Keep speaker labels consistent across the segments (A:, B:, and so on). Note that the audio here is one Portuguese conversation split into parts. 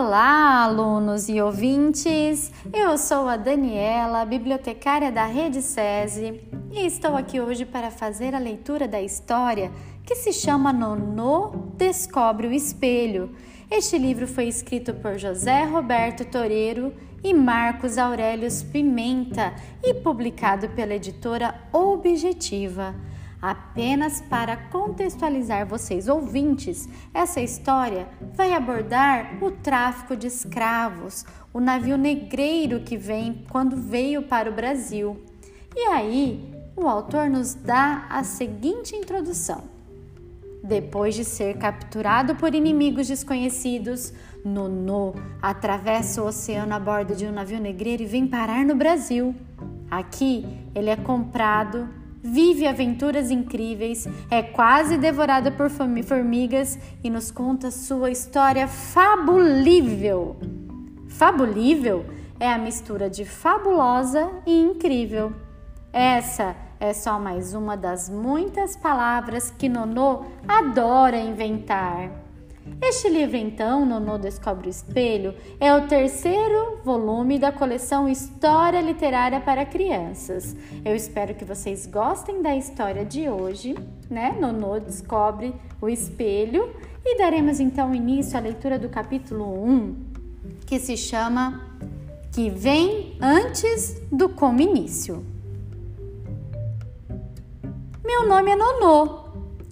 A: Olá, alunos e ouvintes! Eu sou a Daniela, bibliotecária da Rede SESI, e estou aqui hoje para fazer a leitura da história que se chama Nonô Descobre o Espelho. Este livro foi escrito por José Roberto Toreiro e Marcos Aurelius Pimenta e publicado pela editora Objetiva. Apenas para contextualizar vocês ouvintes, essa história vai abordar o tráfico de escravos, o navio negreiro que vem quando veio para o Brasil. E aí, o autor nos dá a seguinte introdução. Depois de ser capturado por inimigos desconhecidos, Nonô atravessa o oceano a bordo de um navio negreiro e vem parar no Brasil. Aqui, ele é comprado vive aventuras incríveis, é quase devorada por formigas e nos conta sua história fabulível. Fabulível é a mistura de fabulosa e incrível. Essa é só mais uma das muitas palavras que Nonô adora inventar. Este livro, então, Nonô Descobre o Espelho, é o terceiro volume da coleção História Literária para Crianças. Eu espero que vocês gostem da história de hoje, né? Nonô Descobre o Espelho. E daremos então início à leitura do capítulo 1, que se chama Que Vem Antes do Como Início. Meu nome é Nonô,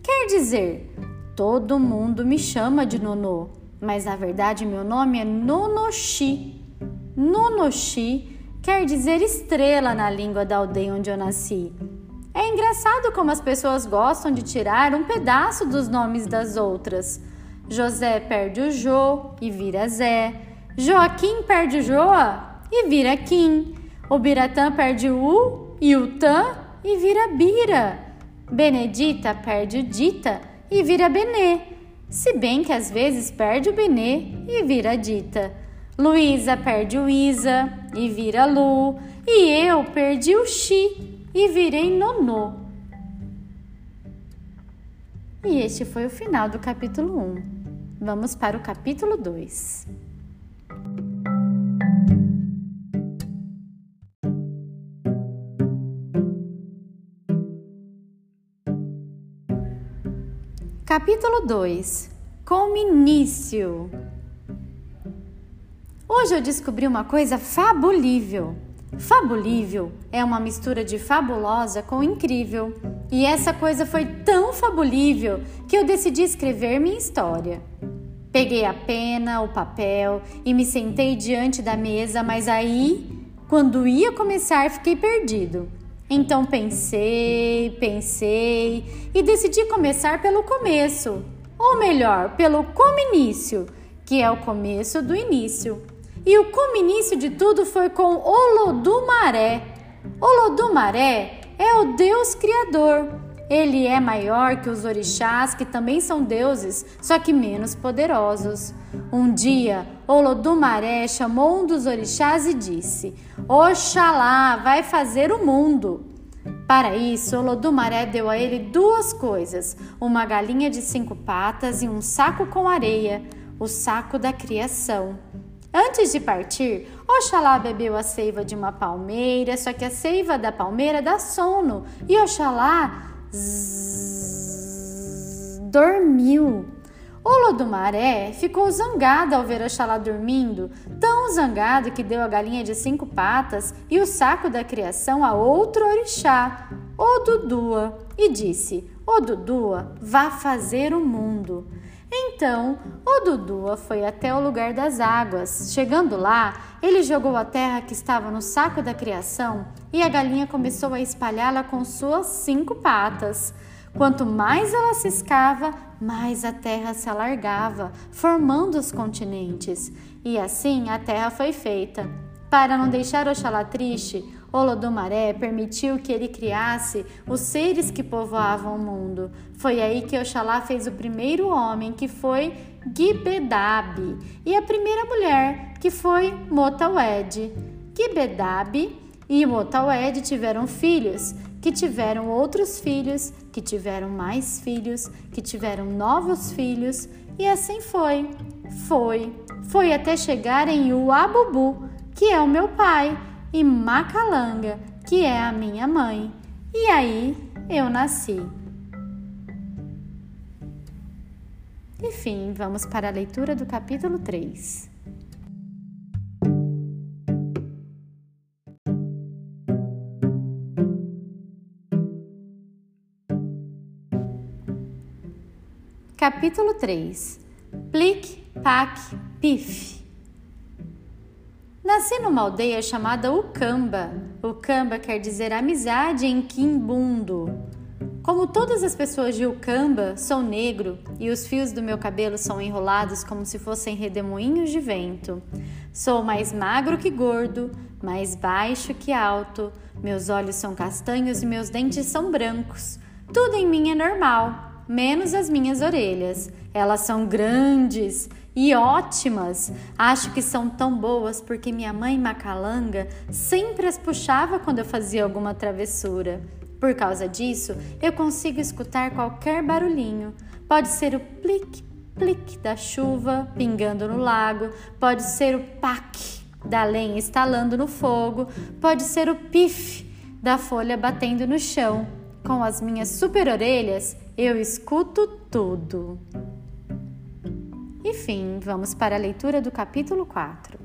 A: quer dizer Todo mundo me chama de Nonô, mas na verdade meu nome é Nonoshi. Nonoshi quer dizer estrela na língua da aldeia onde eu nasci. É engraçado como as pessoas gostam de tirar um pedaço dos nomes das outras. José perde o Jô e vira Zé. Joaquim perde o Joa e vira Kim. O Biratã perde o U e o Tã e vira Bira. Benedita perde o Dita e vira Benê, se bem que às vezes perde o Benê e vira Dita. Luísa perde o Isa e vira Lu, e eu perdi o Xi e virei Nonô. E este foi o final do capítulo 1. Vamos para o capítulo 2. Capítulo 2 Como início Hoje eu descobri uma coisa fabulível. Fabulível é uma mistura de fabulosa com incrível. E essa coisa foi tão fabulível que eu decidi escrever minha história. Peguei a pena, o papel e me sentei diante da mesa, mas aí, quando ia começar, fiquei perdido. Então pensei, pensei e decidi começar pelo começo, ou melhor, pelo cominício, que é o começo do início. E o cominício de tudo foi com Olodumaré. Olodumaré é o Deus Criador. Ele é maior que os orixás, que também são deuses, só que menos poderosos. Um dia, Olodumaré chamou um dos orixás e disse: Oxalá vai fazer o mundo. Para isso, Olodumaré deu a ele duas coisas: uma galinha de cinco patas e um saco com areia, o saco da criação. Antes de partir, Oxalá bebeu a seiva de uma palmeira, só que a seiva da palmeira dá sono, e Oxalá zzz, dormiu. Olodumaré ficou zangado ao ver Oxalá dormindo, tão zangado que deu a galinha de cinco patas e o saco da criação a outro orixá, Odudua, e disse: Odudua, vá fazer o mundo. Então, Odudua foi até o lugar das águas. Chegando lá, ele jogou a terra que estava no saco da criação e a galinha começou a espalhá-la com suas cinco patas. Quanto mais ela ciscava, mais a terra se alargava, formando os continentes. E assim a terra foi feita. Para não deixar Oxalá triste, Olodumaré permitiu que ele criasse os seres que povoavam o mundo. Foi aí que Oxalá fez o primeiro homem, que foi Gibedab, e a primeira mulher, que foi Motawed. Gibedab e Motawed tiveram filhos, que tiveram outros filhos, que tiveram mais filhos, que tiveram novos filhos, e assim foi, foi, foi até chegar em Uabubu, que é o meu pai, e Macalanga, que é a minha mãe. E aí eu nasci. Enfim, vamos para a leitura do capítulo 3. Capítulo 3 Plic, Pac, Pif Nasci numa aldeia chamada Ucamba. Ucamba quer dizer amizade em Quimbundo. Como todas as pessoas de Ucamba, sou negro e os fios do meu cabelo são enrolados como se fossem redemoinhos de vento. Sou mais magro que gordo, mais baixo que alto, meus olhos são castanhos e meus dentes são brancos. Tudo em mim é normal menos as minhas orelhas. Elas são grandes e ótimas. Acho que são tão boas porque minha mãe Macalanga sempre as puxava quando eu fazia alguma travessura. Por causa disso, eu consigo escutar qualquer barulhinho. Pode ser o plic, plic da chuva pingando no lago, pode ser o pac da lenha estalando no fogo, pode ser o pif da folha batendo no chão. Com as minhas super orelhas, eu escuto tudo. Enfim, vamos para a leitura do capítulo 4.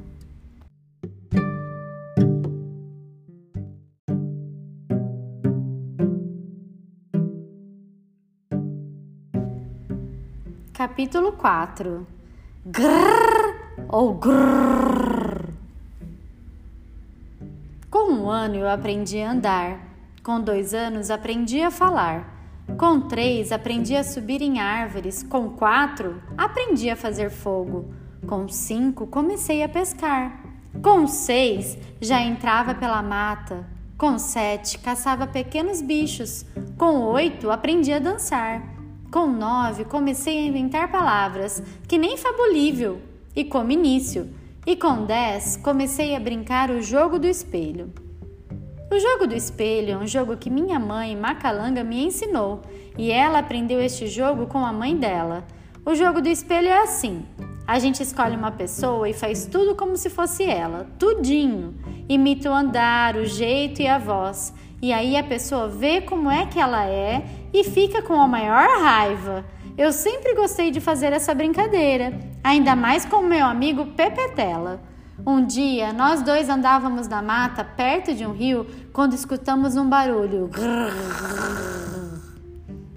A: Capítulo 4 Grrr ou grrr. Com um ano eu aprendi a andar com dois anos, aprendi a falar. Com três, aprendi a subir em árvores. Com quatro, aprendi a fazer fogo. Com cinco, comecei a pescar. Com seis, já entrava pela mata. Com sete, caçava pequenos bichos. Com oito, aprendi a dançar. Com nove, comecei a inventar palavras, que nem fabulível, e como início. E com dez, comecei a brincar o jogo do espelho. O jogo do espelho é um jogo que minha mãe, Macalanga, me ensinou e ela aprendeu este jogo com a mãe dela. O jogo do espelho é assim: a gente escolhe uma pessoa e faz tudo como se fosse ela, tudinho. Imita o andar, o jeito e a voz. E aí a pessoa vê como é que ela é e fica com a maior raiva. Eu sempre gostei de fazer essa brincadeira, ainda mais com o meu amigo Pepetela. Um dia, nós dois andávamos na mata perto de um rio quando escutamos um barulho.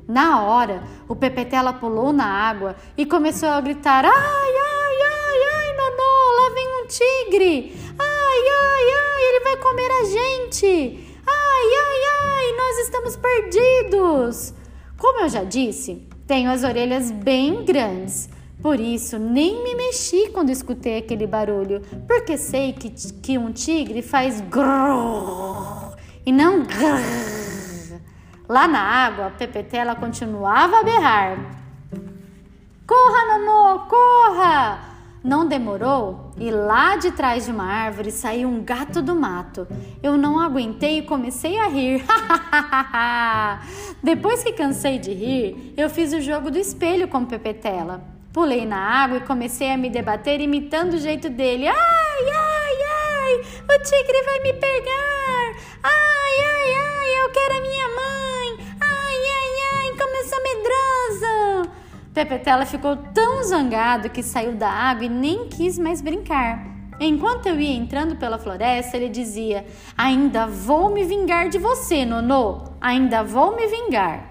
A: Na hora, o Pepetela pulou na água e começou a gritar: Ai, ai, ai, ai, Nonô, lá vem um tigre! Ai, ai, ai, ele vai comer a gente! Ai, ai, ai, nós estamos perdidos! Como eu já disse, tenho as orelhas bem grandes por isso, nem me mexi quando escutei aquele barulho, porque sei que, que um tigre faz grrr e não grrr. Lá na água, Pepetela continuava a berrar. Corra, Nanô, corra! Não demorou e lá de trás de uma árvore saiu um gato do mato. Eu não aguentei e comecei a rir. Depois que cansei de rir, eu fiz o jogo do espelho com Pepetela. Pulei na água e comecei a me debater imitando o jeito dele. Ai, ai, ai, o tigre vai me pegar. Ai, ai, ai, eu quero a minha mãe. Ai, ai, ai, como eu sou medroso. Pepetela ficou tão zangado que saiu da água e nem quis mais brincar. Enquanto eu ia entrando pela floresta, ele dizia: Ainda vou me vingar de você, Nonô. Ainda vou me vingar.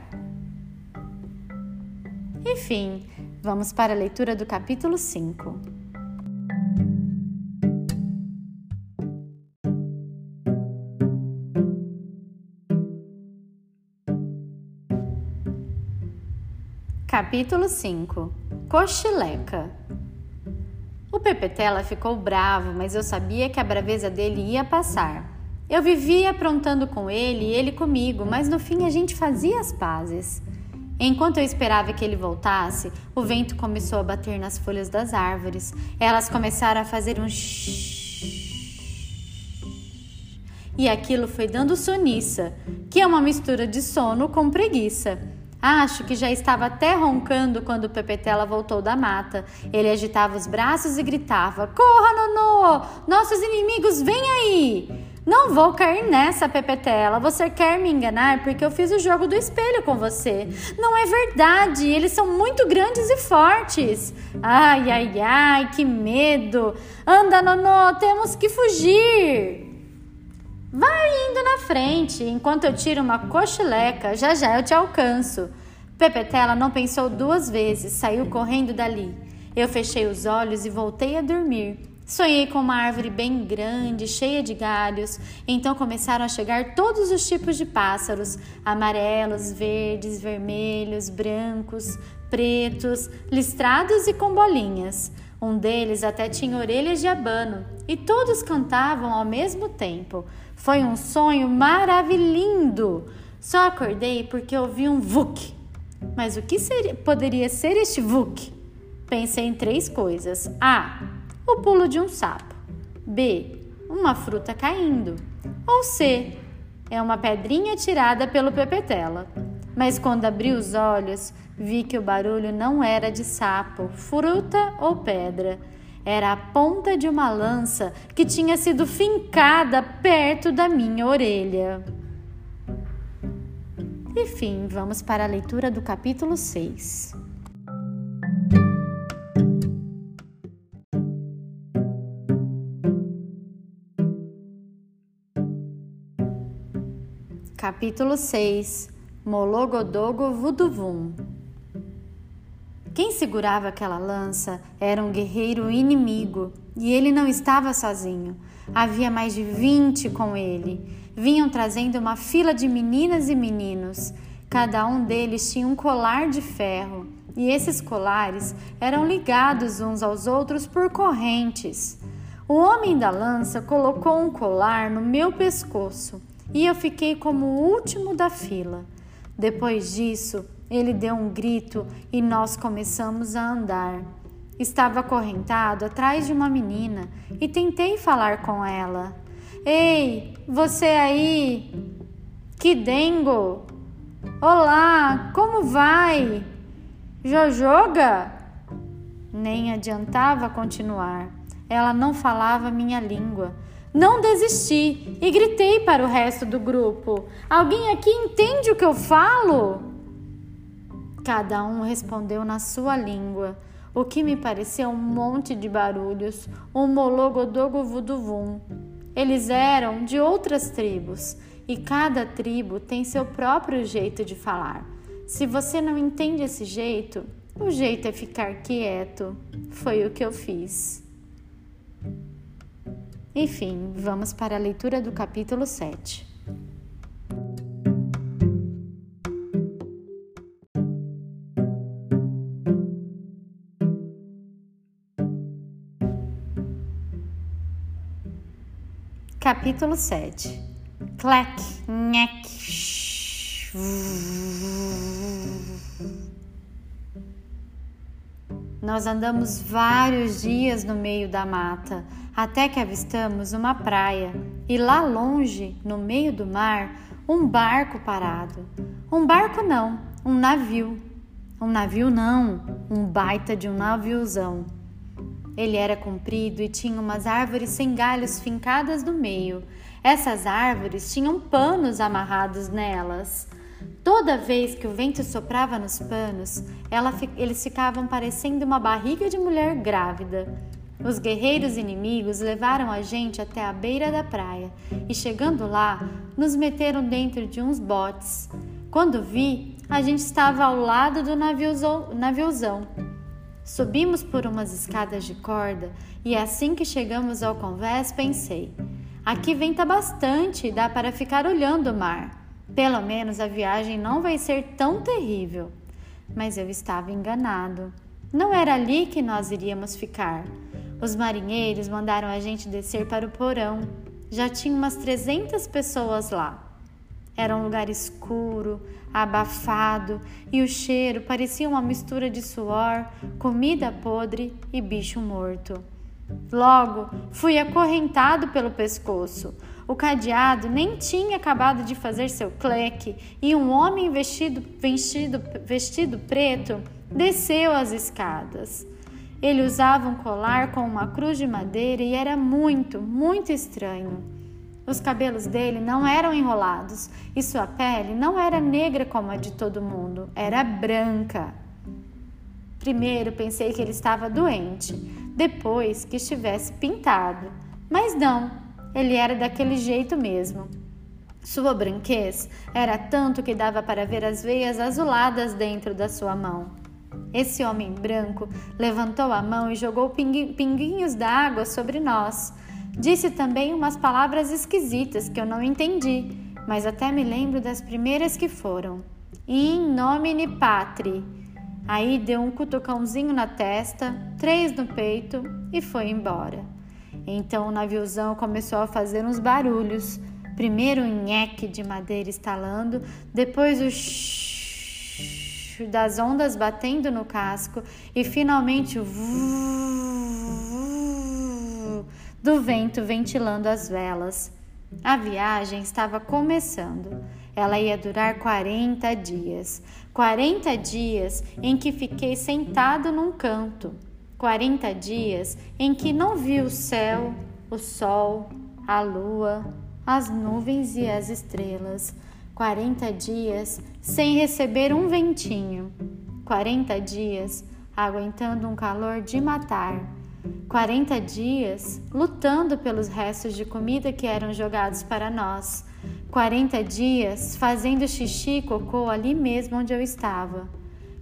A: Enfim, Vamos para a leitura do capítulo 5. Capítulo 5 Cochileca O Pepetela ficou bravo, mas eu sabia que a braveza dele ia passar. Eu vivia aprontando com ele e ele comigo, mas no fim a gente fazia as pazes. Enquanto eu esperava que ele voltasse, o vento começou a bater nas folhas das árvores. Elas começaram a fazer um e aquilo foi dando soniça, que é uma mistura de sono com preguiça. Acho que já estava até roncando quando Pepetela voltou da mata. Ele agitava os braços e gritava: Corra, Nonô! Nossos inimigos, vêm aí! Não vou cair nessa, Pepetela. Você quer me enganar porque eu fiz o jogo do espelho com você. Não é verdade. Eles são muito grandes e fortes. Ai, ai, ai, que medo. Anda, Nonô, temos que fugir. Vai indo na frente, enquanto eu tiro uma cochileca. Já já eu te alcanço. Pepetela não pensou duas vezes, saiu correndo dali. Eu fechei os olhos e voltei a dormir. Sonhei com uma árvore bem grande, cheia de galhos. Então começaram a chegar todos os tipos de pássaros: amarelos, verdes, vermelhos, brancos, pretos, listrados e com bolinhas. Um deles até tinha orelhas de abano e todos cantavam ao mesmo tempo. Foi um sonho maravilhoso. Só acordei porque ouvi um vuk. Mas o que seria, poderia ser este vuk? Pensei em três coisas. A o pulo de um sapo. B. Uma fruta caindo. Ou C. É uma pedrinha tirada pelo Pepetela. Mas quando abri os olhos, vi que o barulho não era de sapo, fruta ou pedra. Era a ponta de uma lança que tinha sido fincada perto da minha orelha. Enfim, vamos para a leitura do capítulo 6. Capítulo 6 Mologodogo Vuduvum Quem segurava aquela lança era um guerreiro inimigo e ele não estava sozinho. Havia mais de vinte com ele. Vinham trazendo uma fila de meninas e meninos. Cada um deles tinha um colar de ferro e esses colares eram ligados uns aos outros por correntes. O homem da lança colocou um colar no meu pescoço e eu fiquei como o último da fila. Depois disso, ele deu um grito e nós começamos a andar. Estava acorrentado atrás de uma menina e tentei falar com ela. Ei, você aí? Que dengo! Olá, como vai? Jojoga? Nem adiantava continuar. Ela não falava minha língua. Não desisti e gritei para o resto do grupo: Alguém aqui entende o que eu falo? Cada um respondeu na sua língua, o que me pareceu um monte de barulhos, um mologodogo vuduvum. Eles eram de outras tribos e cada tribo tem seu próprio jeito de falar. Se você não entende esse jeito, o jeito é ficar quieto. Foi o que eu fiz. Enfim, vamos para a leitura do capítulo 7. Capítulo 7 Clec, nhec, Nós andamos vários dias no meio da mata até que avistamos uma praia e lá longe, no meio do mar, um barco parado. Um barco não, um navio. Um navio não, um baita de um naviozão. Ele era comprido e tinha umas árvores sem galhos fincadas no meio. Essas árvores tinham panos amarrados nelas. Toda vez que o vento soprava nos panos, ela, eles ficavam parecendo uma barriga de mulher grávida. Os guerreiros inimigos levaram a gente até a beira da praia e, chegando lá, nos meteram dentro de uns botes. Quando vi, a gente estava ao lado do naviozão. Subimos por umas escadas de corda e, assim que chegamos ao convés, pensei: aqui venta bastante e dá para ficar olhando o mar. Pelo menos a viagem não vai ser tão terrível. Mas eu estava enganado. Não era ali que nós iríamos ficar. Os marinheiros mandaram a gente descer para o porão. Já tinha umas 300 pessoas lá. Era um lugar escuro, abafado e o cheiro parecia uma mistura de suor, comida podre e bicho morto. Logo, fui acorrentado pelo pescoço. O cadeado nem tinha acabado de fazer seu cleque e um homem vestido, vestido, vestido preto desceu as escadas. Ele usava um colar com uma cruz de madeira e era muito, muito estranho. Os cabelos dele não eram enrolados e sua pele não era negra como a de todo mundo, era branca. Primeiro pensei que ele estava doente, depois que estivesse pintado, mas não, ele era daquele jeito mesmo. Sua branquez era tanto que dava para ver as veias azuladas dentro da sua mão. Esse homem branco levantou a mão e jogou pinguinhos d'água sobre nós. Disse também umas palavras esquisitas que eu não entendi, mas até me lembro das primeiras que foram. In nomine patri. Aí deu um cutucãozinho na testa, três no peito e foi embora. Então o naviozão começou a fazer uns barulhos. Primeiro o nheque de madeira estalando, depois o das ondas batendo no casco e finalmente o do vento ventilando as velas. A viagem estava começando. Ela ia durar 40 dias. 40 dias em que fiquei sentado num canto. 40 dias em que não vi o céu, o sol, a lua, as nuvens e as estrelas. 40 dias sem receber um ventinho. 40 dias aguentando um calor de matar. 40 dias lutando pelos restos de comida que eram jogados para nós. 40 dias fazendo xixi e cocô ali mesmo onde eu estava.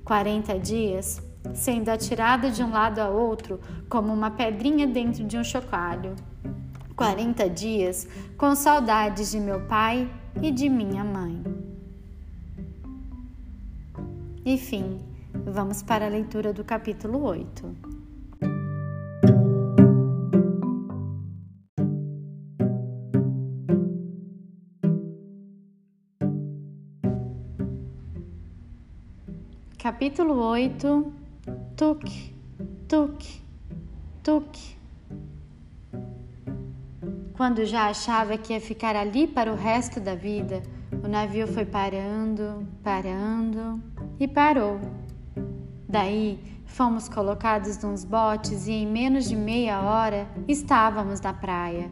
A: 40 dias sendo atirada de um lado a outro como uma pedrinha dentro de um chocalho. 40 dias com saudades de meu pai e de minha mãe. Enfim, vamos para a leitura do capítulo 8. Capítulo 8 Tuk, tuk, tuk. Quando já achava que ia ficar ali para o resto da vida, o navio foi parando, parando e parou. Daí fomos colocados nos botes e em menos de meia hora estávamos na praia.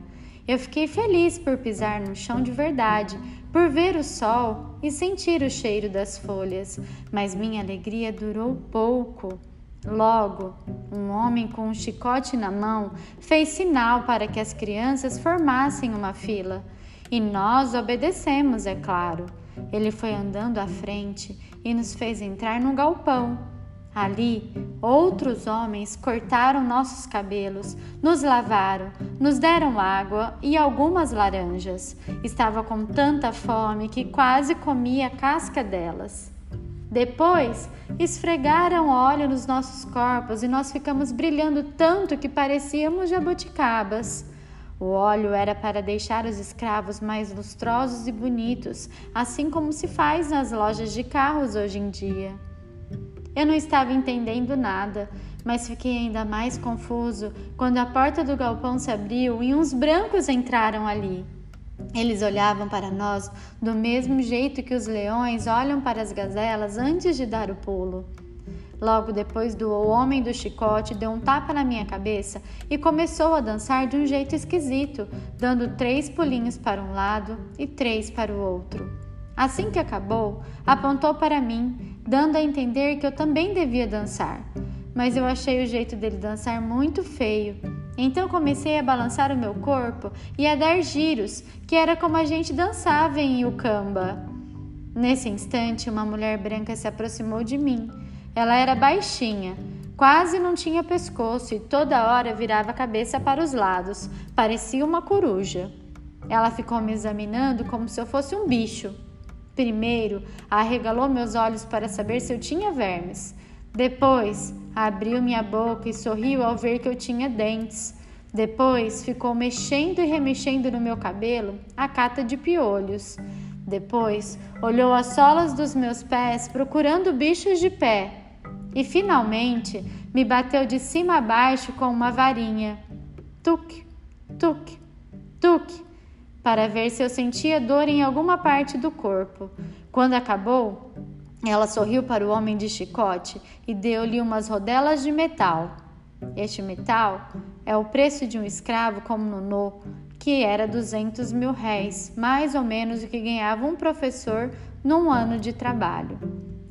A: Eu fiquei feliz por pisar no chão de verdade, por ver o sol e sentir o cheiro das folhas, mas minha alegria durou pouco. Logo, um homem com um chicote na mão fez sinal para que as crianças formassem uma fila. E nós obedecemos, é claro. Ele foi andando à frente e nos fez entrar num galpão. Ali, outros homens cortaram nossos cabelos, nos lavaram, nos deram água e algumas laranjas. Estava com tanta fome que quase comia a casca delas. Depois, esfregaram óleo nos nossos corpos e nós ficamos brilhando tanto que parecíamos jabuticabas. O óleo era para deixar os escravos mais lustrosos e bonitos, assim como se faz nas lojas de carros hoje em dia. Eu não estava entendendo nada, mas fiquei ainda mais confuso quando a porta do galpão se abriu e uns brancos entraram ali. Eles olhavam para nós do mesmo jeito que os leões olham para as gazelas antes de dar o pulo. Logo depois do homem do chicote deu um tapa na minha cabeça e começou a dançar de um jeito esquisito, dando três pulinhos para um lado e três para o outro. Assim que acabou, apontou para mim, dando a entender que eu também devia dançar. Mas eu achei o jeito dele dançar muito feio então comecei a balançar o meu corpo e a dar giros, que era como a gente dançava em Ukamba. Nesse instante, uma mulher branca se aproximou de mim. Ela era baixinha, quase não tinha pescoço e toda hora virava a cabeça para os lados, parecia uma coruja. Ela ficou me examinando como se eu fosse um bicho. Primeiro, arregalou meus olhos para saber se eu tinha vermes. Depois, abriu minha boca e sorriu ao ver que eu tinha dentes. Depois, ficou mexendo e remexendo no meu cabelo a cata de piolhos. Depois, olhou as solas dos meus pés procurando bichos de pé. E finalmente, me bateu de cima a baixo com uma varinha. Tuque, tuque, tuque. para ver se eu sentia dor em alguma parte do corpo. Quando acabou, ela sorriu para o homem de chicote e deu-lhe umas rodelas de metal. Este metal é o preço de um escravo como Nonô, que era 200 mil réis, mais ou menos o que ganhava um professor num ano de trabalho.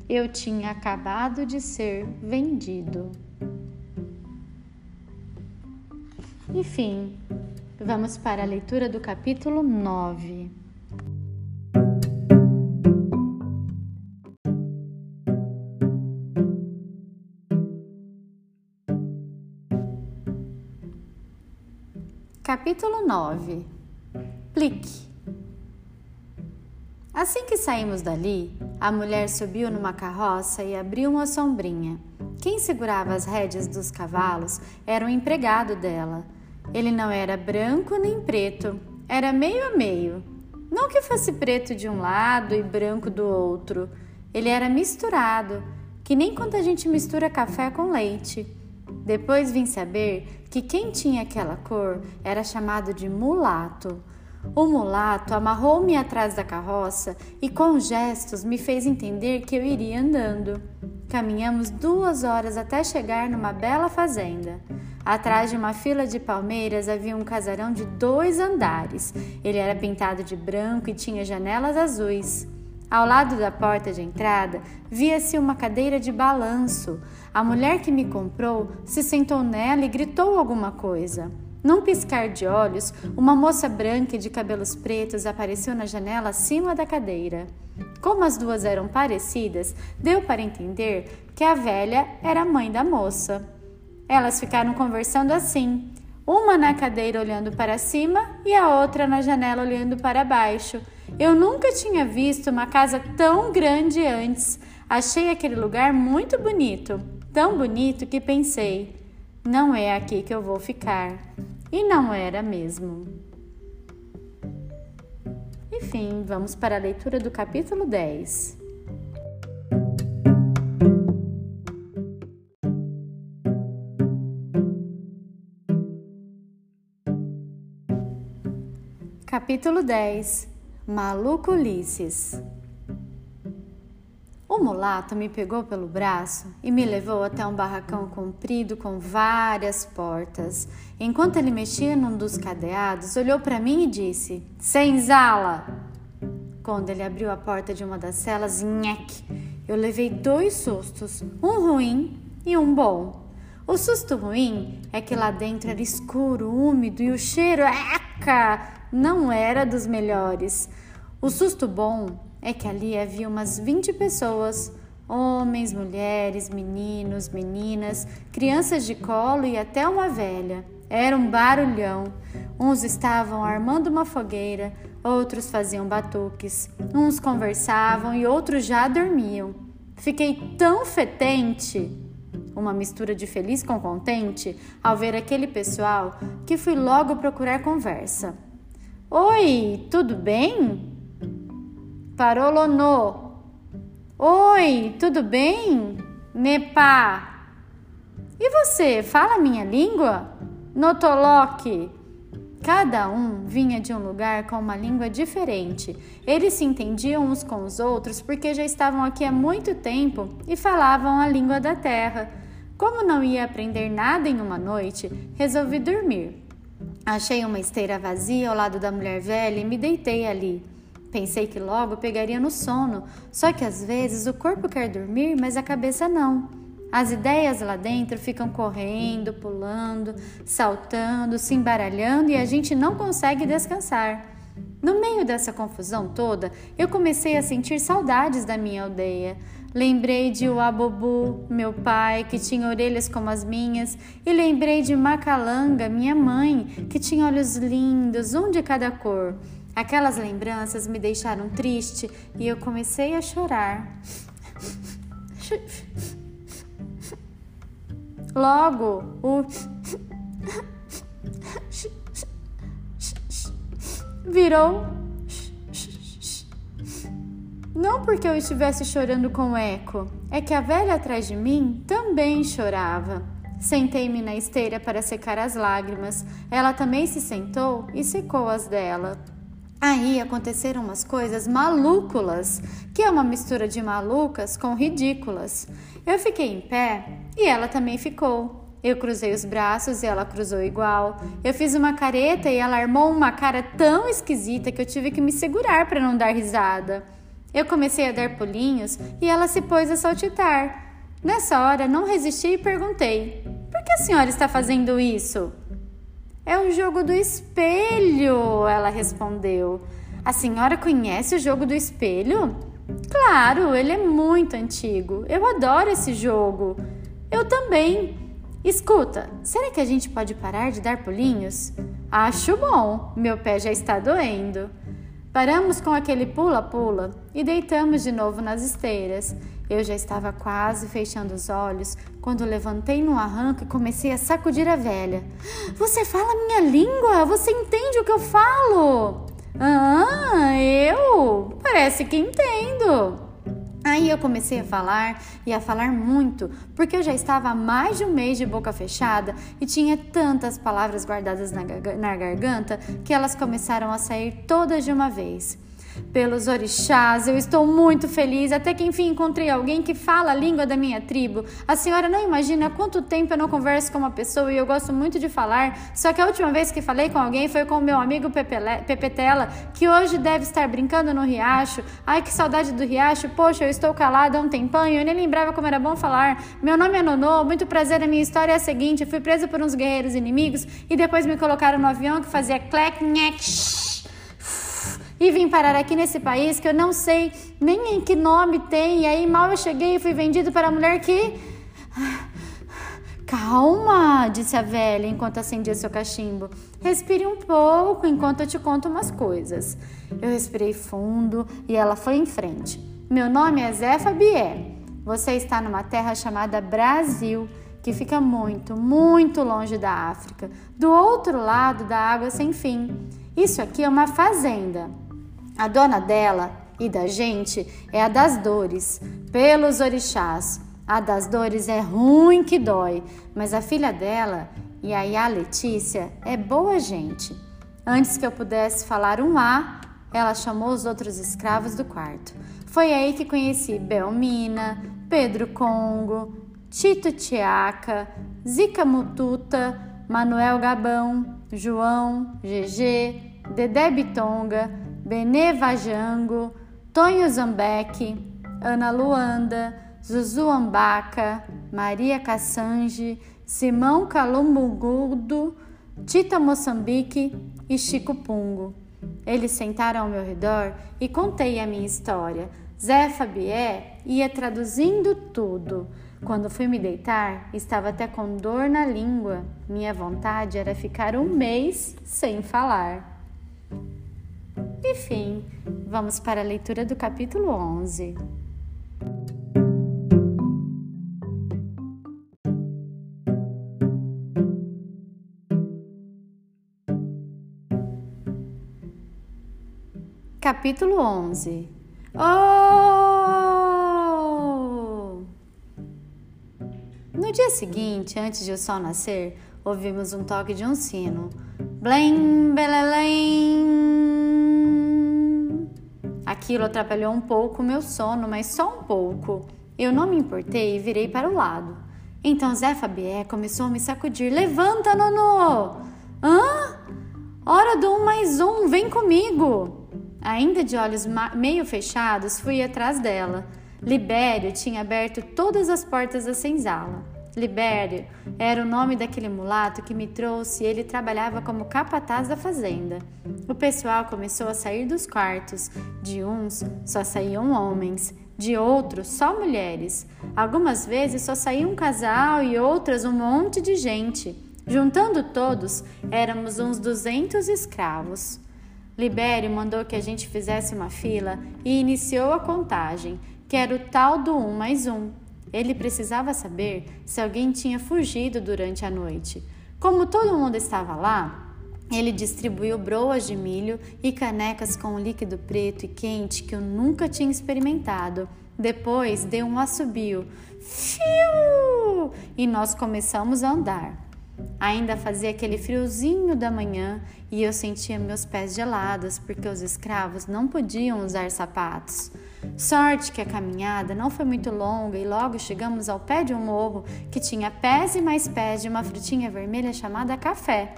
A: Eu tinha acabado de ser vendido. Enfim, vamos para a leitura do capítulo 9. Capítulo 9 Plique Assim que saímos dali, a mulher subiu numa carroça e abriu uma sombrinha. Quem segurava as rédeas dos cavalos era um empregado dela. Ele não era branco nem preto, era meio a meio. Não que fosse preto de um lado e branco do outro. Ele era misturado, que nem quando a gente mistura café com leite. Depois vim saber que quem tinha aquela cor era chamado de mulato. O mulato amarrou-me atrás da carroça e, com gestos, me fez entender que eu iria andando. Caminhamos duas horas até chegar numa bela fazenda. Atrás de uma fila de palmeiras havia um casarão de dois andares. Ele era pintado de branco e tinha janelas azuis. Ao lado da porta de entrada via-se uma cadeira de balanço. A mulher que me comprou se sentou nela e gritou alguma coisa. Num piscar de olhos, uma moça branca de cabelos pretos apareceu na janela acima da cadeira. Como as duas eram parecidas, deu para entender que a velha era a mãe da moça. Elas ficaram conversando assim, uma na cadeira olhando para cima e a outra na janela olhando para baixo. Eu nunca tinha visto uma casa tão grande antes. Achei aquele lugar muito bonito, tão bonito que pensei: não é aqui que eu vou ficar. E não era mesmo. Enfim, vamos para a leitura do capítulo 10. Capítulo 10 Maluco Ulisses O mulato me pegou pelo braço e me levou até um barracão comprido com várias portas. Enquanto ele mexia num dos cadeados, olhou para mim e disse: Senzala! Quando ele abriu a porta de uma das celas, nheque, eu levei dois sustos, um ruim e um bom. O susto ruim é que lá dentro era escuro, úmido e o cheiro, eca, não era dos melhores. O susto bom é que ali havia umas 20 pessoas, homens, mulheres, meninos, meninas, crianças de colo e até uma velha. Era um barulhão. Uns estavam armando uma fogueira, outros faziam batuques, uns conversavam e outros já dormiam. Fiquei tão fetente, uma mistura de feliz com contente, ao ver aquele pessoal que fui logo procurar conversa. Oi, tudo bem? Parolono. Oi, tudo bem? Nepá. E você, fala minha língua? Notoloque. Cada um vinha de um lugar com uma língua diferente. Eles se entendiam uns com os outros porque já estavam aqui há muito tempo e falavam a língua da terra. Como não ia aprender nada em uma noite, resolvi dormir. Achei uma esteira vazia ao lado da mulher velha e me deitei ali. Pensei que logo pegaria no sono, só que às vezes o corpo quer dormir, mas a cabeça não. As ideias lá dentro ficam correndo, pulando, saltando, se embaralhando e a gente não consegue descansar. No meio dessa confusão toda, eu comecei a sentir saudades da minha aldeia. Lembrei de Uabobu, meu pai, que tinha orelhas como as minhas, e lembrei de Macalanga, minha mãe, que tinha olhos lindos, um de cada cor. Aquelas lembranças me deixaram triste e eu comecei a chorar. Logo, o virou não porque eu estivesse chorando com eco, é que a velha atrás de mim também chorava. Sentei-me na esteira para secar as lágrimas. Ela também se sentou e secou as dela. Aí aconteceram umas coisas maluculas, que é uma mistura de malucas com ridículas. Eu fiquei em pé e ela também ficou. Eu cruzei os braços e ela cruzou igual. Eu fiz uma careta e ela armou uma cara tão esquisita que eu tive que me segurar para não dar risada. Eu comecei a dar pulinhos e ela se pôs a saltitar. Nessa hora, não resisti e perguntei: Por que a senhora está fazendo isso? É o jogo do espelho, ela respondeu. A senhora conhece o jogo do espelho? Claro, ele é muito antigo. Eu adoro esse jogo. Eu também. Escuta, será que a gente pode parar de dar pulinhos? Acho bom, meu pé já está doendo. Paramos com aquele pula-pula e deitamos de novo nas esteiras. Eu já estava quase fechando os olhos quando levantei no arranco e comecei a sacudir a velha. Você fala minha língua? Você entende o que eu falo? Ah, eu? Parece que entendo. Aí eu comecei a falar e a falar muito, porque eu já estava há mais de um mês de boca fechada e tinha tantas palavras guardadas na, garganta que elas começaram a sair todas de uma vez pelos orixás. Eu estou muito feliz, até que enfim encontrei alguém que fala a língua da minha tribo. A senhora não imagina quanto tempo eu não converso com uma pessoa e eu gosto muito de falar. Só que a última vez que falei com alguém foi com o meu amigo Pepetela, que hoje deve estar brincando no riacho. Ai, que saudade do riacho. Poxa, eu estou calada há um tempão e eu nem lembrava como era bom falar. Meu nome é Nonô, muito prazer. A minha história é a seguinte: fui presa por uns guerreiros inimigos e depois me colocaram no avião que fazia clec, nhec, e vim parar aqui nesse país que eu não sei nem em que nome tem. E aí mal eu cheguei e fui vendido para a mulher que. Calma, disse a velha enquanto acendia seu cachimbo. Respire um pouco enquanto eu te conto umas coisas. Eu respirei fundo e ela foi em frente. Meu nome é Zé Fabier. Você está numa terra chamada Brasil, que fica muito, muito longe da África, do outro lado da água sem fim. Isso aqui é uma fazenda. A dona dela e da gente é a das dores, pelos orixás. A das dores é ruim que dói, mas a filha dela e a Iá Letícia é boa gente. Antes que eu pudesse falar um A, ela chamou os outros escravos do quarto. Foi aí que conheci Belmina, Pedro Congo, Tito Tiaca, Zica Mututa, Manuel Gabão, João, GG, Dedé Bitonga, Benê Vajango, Tonho Zambeck, Ana Luanda, Zuzu Ambaca, Maria Cassange, Simão Calumbugudo, Tita Moçambique e Chico Pungo. Eles sentaram ao meu redor e contei a minha história. Zé Fabié ia traduzindo tudo. Quando fui me deitar, estava até com dor na língua. Minha vontade era ficar um mês sem falar. Enfim, vamos para a leitura do capítulo 11. Capítulo 11 Oh! No dia seguinte, antes de o sol nascer, ouvimos um toque de um sino. Blém, belelém! Aquilo atrapalhou um pouco o meu sono, mas só um pouco. Eu não me importei e virei para o lado. Então Zé Fabié começou a me sacudir. Levanta, Nonô! Hã? Hora do um mais um, vem comigo! Ainda de olhos meio fechados, fui atrás dela. Libério tinha aberto todas as portas da senzala. Libério era o nome daquele mulato que me trouxe e ele trabalhava como capataz da fazenda. O pessoal começou a sair dos quartos. De uns só saíam homens, de outros só mulheres. Algumas vezes só saía um casal e outras um monte de gente. Juntando todos, éramos uns 200 escravos. Libério mandou que a gente fizesse uma fila e iniciou a contagem, que era o tal do um mais um. Ele precisava saber se alguém tinha fugido durante a noite. Como todo mundo estava lá, ele distribuiu broas de milho e canecas com um líquido preto e quente que eu nunca tinha experimentado. Depois deu um assobio. Fiu! E nós começamos a andar. Ainda fazia aquele friozinho da manhã e eu sentia meus pés gelados porque os escravos não podiam usar sapatos. Sorte que a caminhada não foi muito longa e logo chegamos ao pé de um morro que tinha pés e mais pés de uma frutinha vermelha chamada café.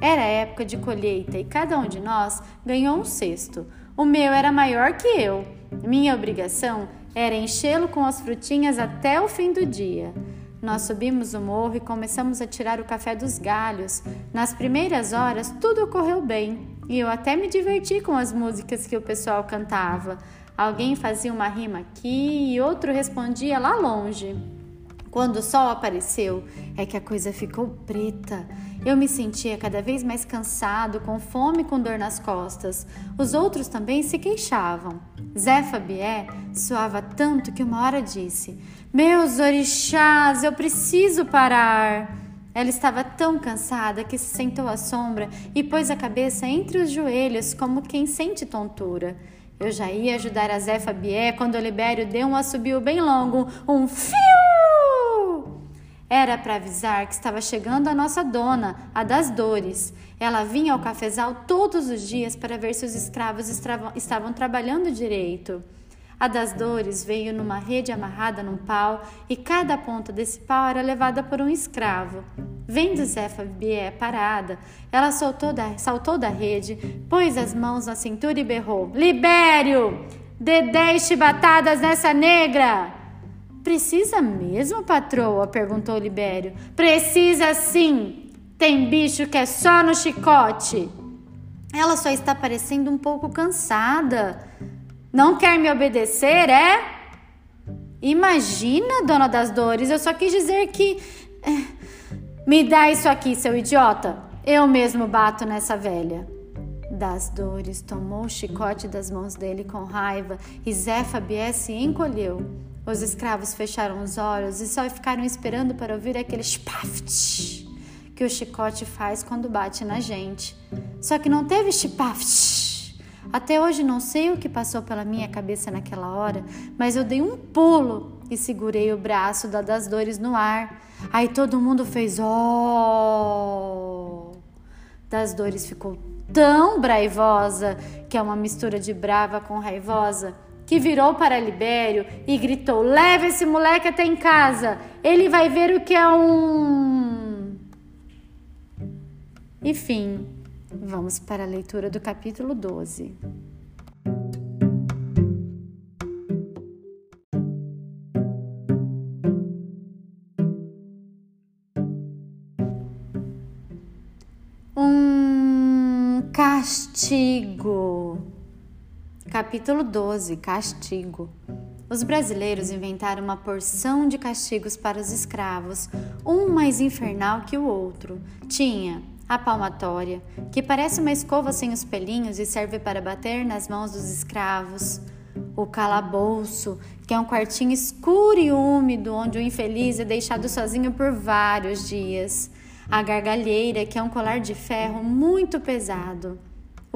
A: Era época de colheita e cada um de nós ganhou um cesto. O meu era maior que eu. Minha obrigação era enchê-lo com as frutinhas até o fim do dia. Nós subimos o morro e começamos a tirar o café dos galhos. Nas primeiras horas, tudo correu bem e eu até me diverti com as músicas que o pessoal cantava. Alguém fazia uma rima aqui e outro respondia lá longe. Quando o sol apareceu, é que a coisa ficou preta. Eu me sentia cada vez mais cansado, com fome e com dor nas costas. Os outros também se queixavam. Zé Fabié suava tanto que uma hora disse: Meus orixás, eu preciso parar. Ela estava tão cansada que se sentou à sombra e pôs a cabeça entre os joelhos, como quem sente tontura. Eu já ia ajudar a Zé Fabié quando Libério deu um assobio bem longo, um fiu! Era para avisar que estava chegando a nossa dona, a das dores. Ela vinha ao cafezal todos os dias para ver se os escravos estavam trabalhando direito. A das dores veio numa rede amarrada num pau e cada ponta desse pau era levada por um escravo. Vendo Zé Fabié parada, ela da, saltou da rede, pôs as mãos na cintura e berrou: Libério! Dez chibatadas nessa negra! Precisa mesmo, patroa? perguntou Libério. Precisa sim! Tem bicho que é só no chicote. Ela só está parecendo um pouco cansada. Não quer me obedecer, é? Imagina, dona das dores, eu só quis dizer que. Me dá isso aqui, seu idiota. Eu mesmo bato nessa velha. Das dores tomou o chicote das mãos dele com raiva e Zé Fabié se encolheu. Os escravos fecharam os olhos e só ficaram esperando para ouvir aquele spaft que o chicote faz quando bate na gente. Só que não teve spaft. Até hoje não sei o que passou pela minha cabeça naquela hora, mas eu dei um pulo e segurei o braço da das dores no ar. Aí todo mundo fez oh! Das dores ficou tão braivosa, que é uma mistura de brava com raivosa, que virou para Libério e gritou: Leva esse moleque até em casa, ele vai ver o que é um. Enfim, vamos para a leitura do capítulo 12. Castigo. Capítulo 12 Castigo Os brasileiros inventaram uma porção de castigos para os escravos, um mais infernal que o outro. Tinha a palmatória, que parece uma escova sem os pelinhos e serve para bater nas mãos dos escravos. O calabouço, que é um quartinho escuro e úmido onde o infeliz é deixado sozinho por vários dias. A gargalheira, que é um colar de ferro muito pesado.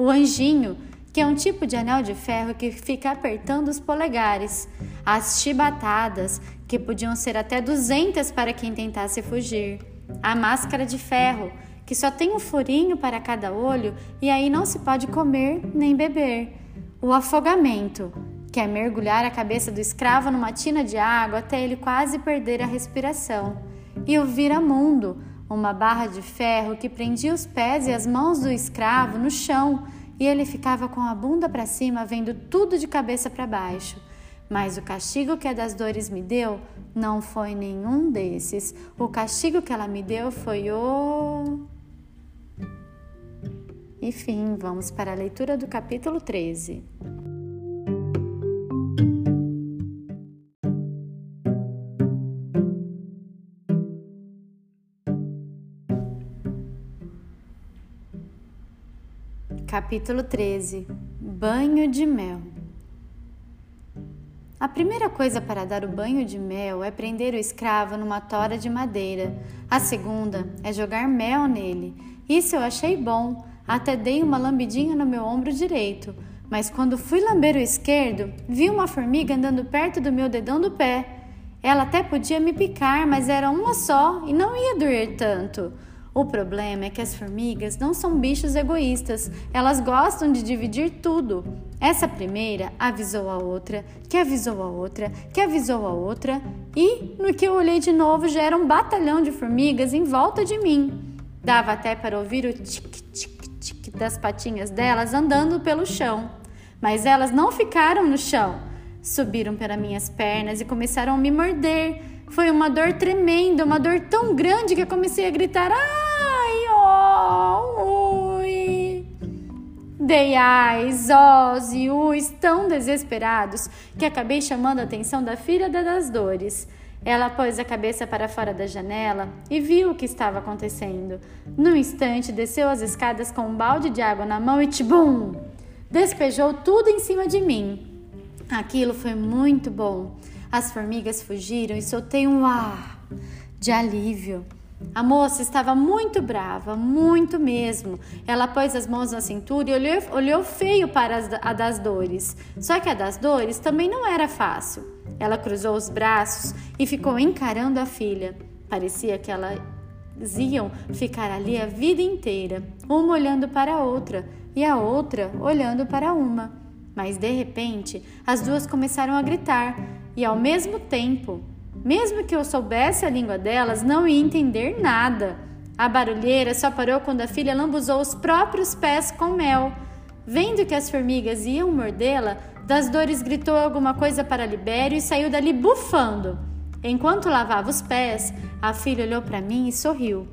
A: O anjinho, que é um tipo de anel de ferro que fica apertando os polegares, as chibatadas, que podiam ser até 200 para quem tentasse fugir, a máscara de ferro, que só tem um furinho para cada olho e aí não se pode comer nem beber, o afogamento, que é mergulhar a cabeça do escravo numa tina de água até ele quase perder a respiração, e o viramundo, uma barra de ferro que prendia os pés e as mãos do escravo no chão e ele ficava com a bunda para cima, vendo tudo de cabeça para baixo. Mas o castigo que a das dores me deu não foi nenhum desses. O castigo que ela me deu foi o. Enfim, vamos para a leitura do capítulo 13. Capítulo 13 Banho de mel A primeira coisa para dar o banho de mel é prender o escravo numa tora de madeira. A segunda é jogar mel nele. Isso eu achei bom, até dei uma lambidinha no meu ombro direito. Mas quando fui lamber o esquerdo, vi uma formiga andando perto do meu dedão do pé. Ela até podia me picar, mas era uma só e não ia doer tanto. O problema é que as formigas não são bichos egoístas, elas gostam de dividir tudo. Essa primeira avisou a outra, que avisou a outra, que avisou a outra, e no que eu olhei de novo já era um batalhão de formigas em volta de mim. Dava até para ouvir o tic-tic-tic das patinhas delas andando pelo chão. Mas elas não ficaram no chão. Subiram pelas minhas pernas e começaram a me morder. Foi uma dor tremenda, uma dor tão grande que eu comecei a gritar: Ai, ó, ui. Dei ais, ós e uis tão desesperados que acabei chamando a atenção da filha das dores. Ela pôs a cabeça para fora da janela e viu o que estava acontecendo. Num instante, desceu as escadas com um balde de água na mão e tibum! Despejou tudo em cima de mim. Aquilo foi muito bom. As formigas fugiram e soltei um ar de alívio. A moça estava muito brava, muito mesmo. Ela pôs as mãos na cintura e olhou, olhou feio para a das dores. Só que a das dores também não era fácil. Ela cruzou os braços e ficou encarando a filha. Parecia que elas iam ficar ali a vida inteira, uma olhando para a outra e a outra olhando para uma. Mas de repente, as duas começaram a gritar e ao mesmo tempo, mesmo que eu soubesse a língua delas, não ia entender nada. A barulheira só parou quando a filha lambuzou os próprios pés com mel. Vendo que as formigas iam mordê-la, das dores gritou alguma coisa para Libério e saiu dali bufando. Enquanto lavava os pés, a filha olhou para mim e sorriu.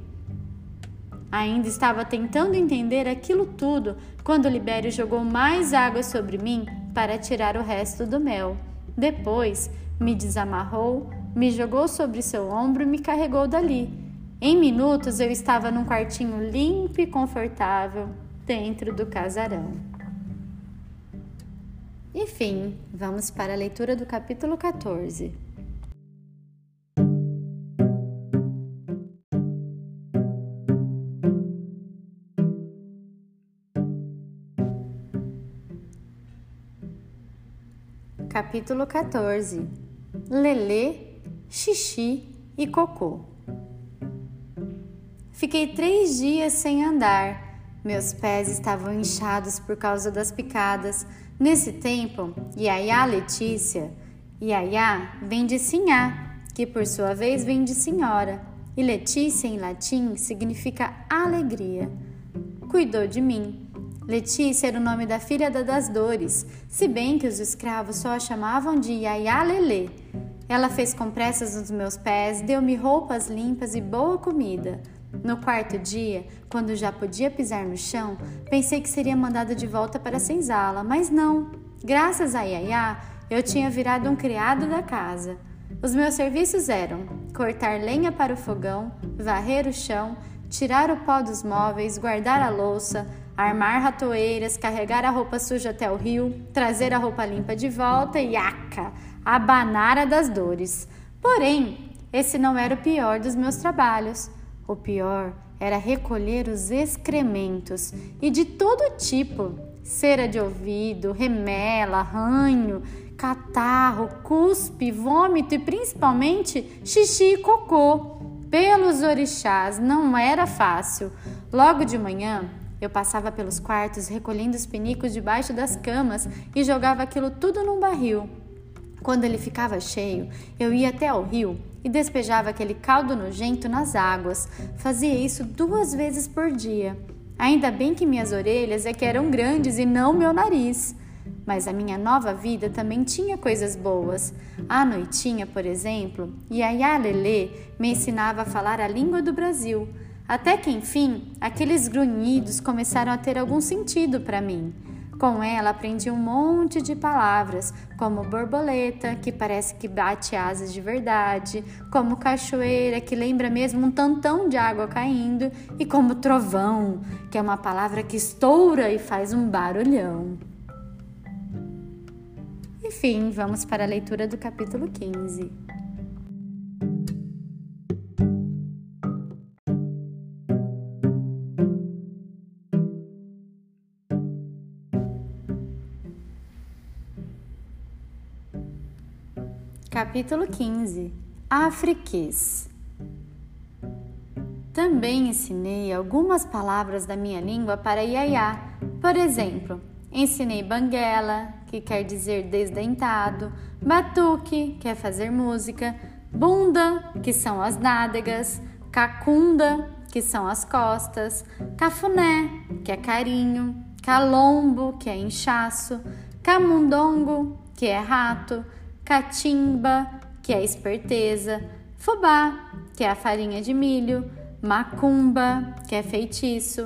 A: Ainda estava tentando entender aquilo tudo quando Libério jogou mais água sobre mim para tirar o resto do mel. Depois, me desamarrou, me jogou sobre seu ombro e me carregou dali. Em minutos eu estava num quartinho limpo e confortável dentro do casarão. Enfim, vamos para a leitura do capítulo 14. Capítulo 14 Lelê, Xixi e Cocô Fiquei três dias sem andar. Meus pés estavam inchados por causa das picadas. Nesse tempo, Yaya Letícia, Yaya vem de Sinhá, que por sua vez vem de senhora, e Letícia em latim significa alegria. Cuidou de mim Letícia era o nome da filha da das dores, se bem que os escravos só a chamavam de Yaya Lelê. Ela fez compressas nos meus pés, deu-me roupas limpas e boa comida. No quarto dia, quando já podia pisar no chão, pensei que seria mandada de volta para a senzala, mas não. Graças a Yaya, eu tinha virado um criado da casa. Os meus serviços eram cortar lenha para o fogão, varrer o chão, tirar o pó dos móveis, guardar a louça, armar ratoeiras, carregar a roupa suja até o rio, trazer a roupa limpa de volta e aca, abanar a das dores. Porém, esse não era o pior dos meus trabalhos. O pior era recolher os excrementos e de todo tipo: cera de ouvido, remela, ranho, catarro, cuspe, vômito e principalmente xixi e cocô. Pelos orixás não era fácil. Logo de manhã, eu passava pelos quartos recolhendo os pinicos debaixo das camas e jogava aquilo tudo num barril. Quando ele ficava cheio, eu ia até ao rio e despejava aquele caldo nojento nas águas. Fazia isso duas vezes por dia. Ainda bem que minhas orelhas é que eram grandes e não meu nariz. Mas a minha nova vida também tinha coisas boas. À noitinha, por exemplo, Yaya Lelê me ensinava a falar a língua do Brasil. Até que enfim, aqueles grunhidos começaram a ter algum sentido para mim. Com ela aprendi um monte de palavras, como borboleta, que parece que bate asas de verdade, como cachoeira, que lembra mesmo um tantão de água caindo, e como trovão, que é uma palavra que estoura e faz um barulhão. Enfim, vamos para a leitura do capítulo 15. Capítulo 15 Afriquês Também ensinei algumas palavras da minha língua para Iaiá. Por exemplo, ensinei banguela, que quer dizer desdentado, batuque, que é fazer música, bunda, que são as nádegas, cacunda, que são as costas, cafuné, que é carinho, calombo, que é inchaço, camundongo, que é rato, catimba, que é esperteza, fubá, que é a farinha de milho, macumba, que é feitiço,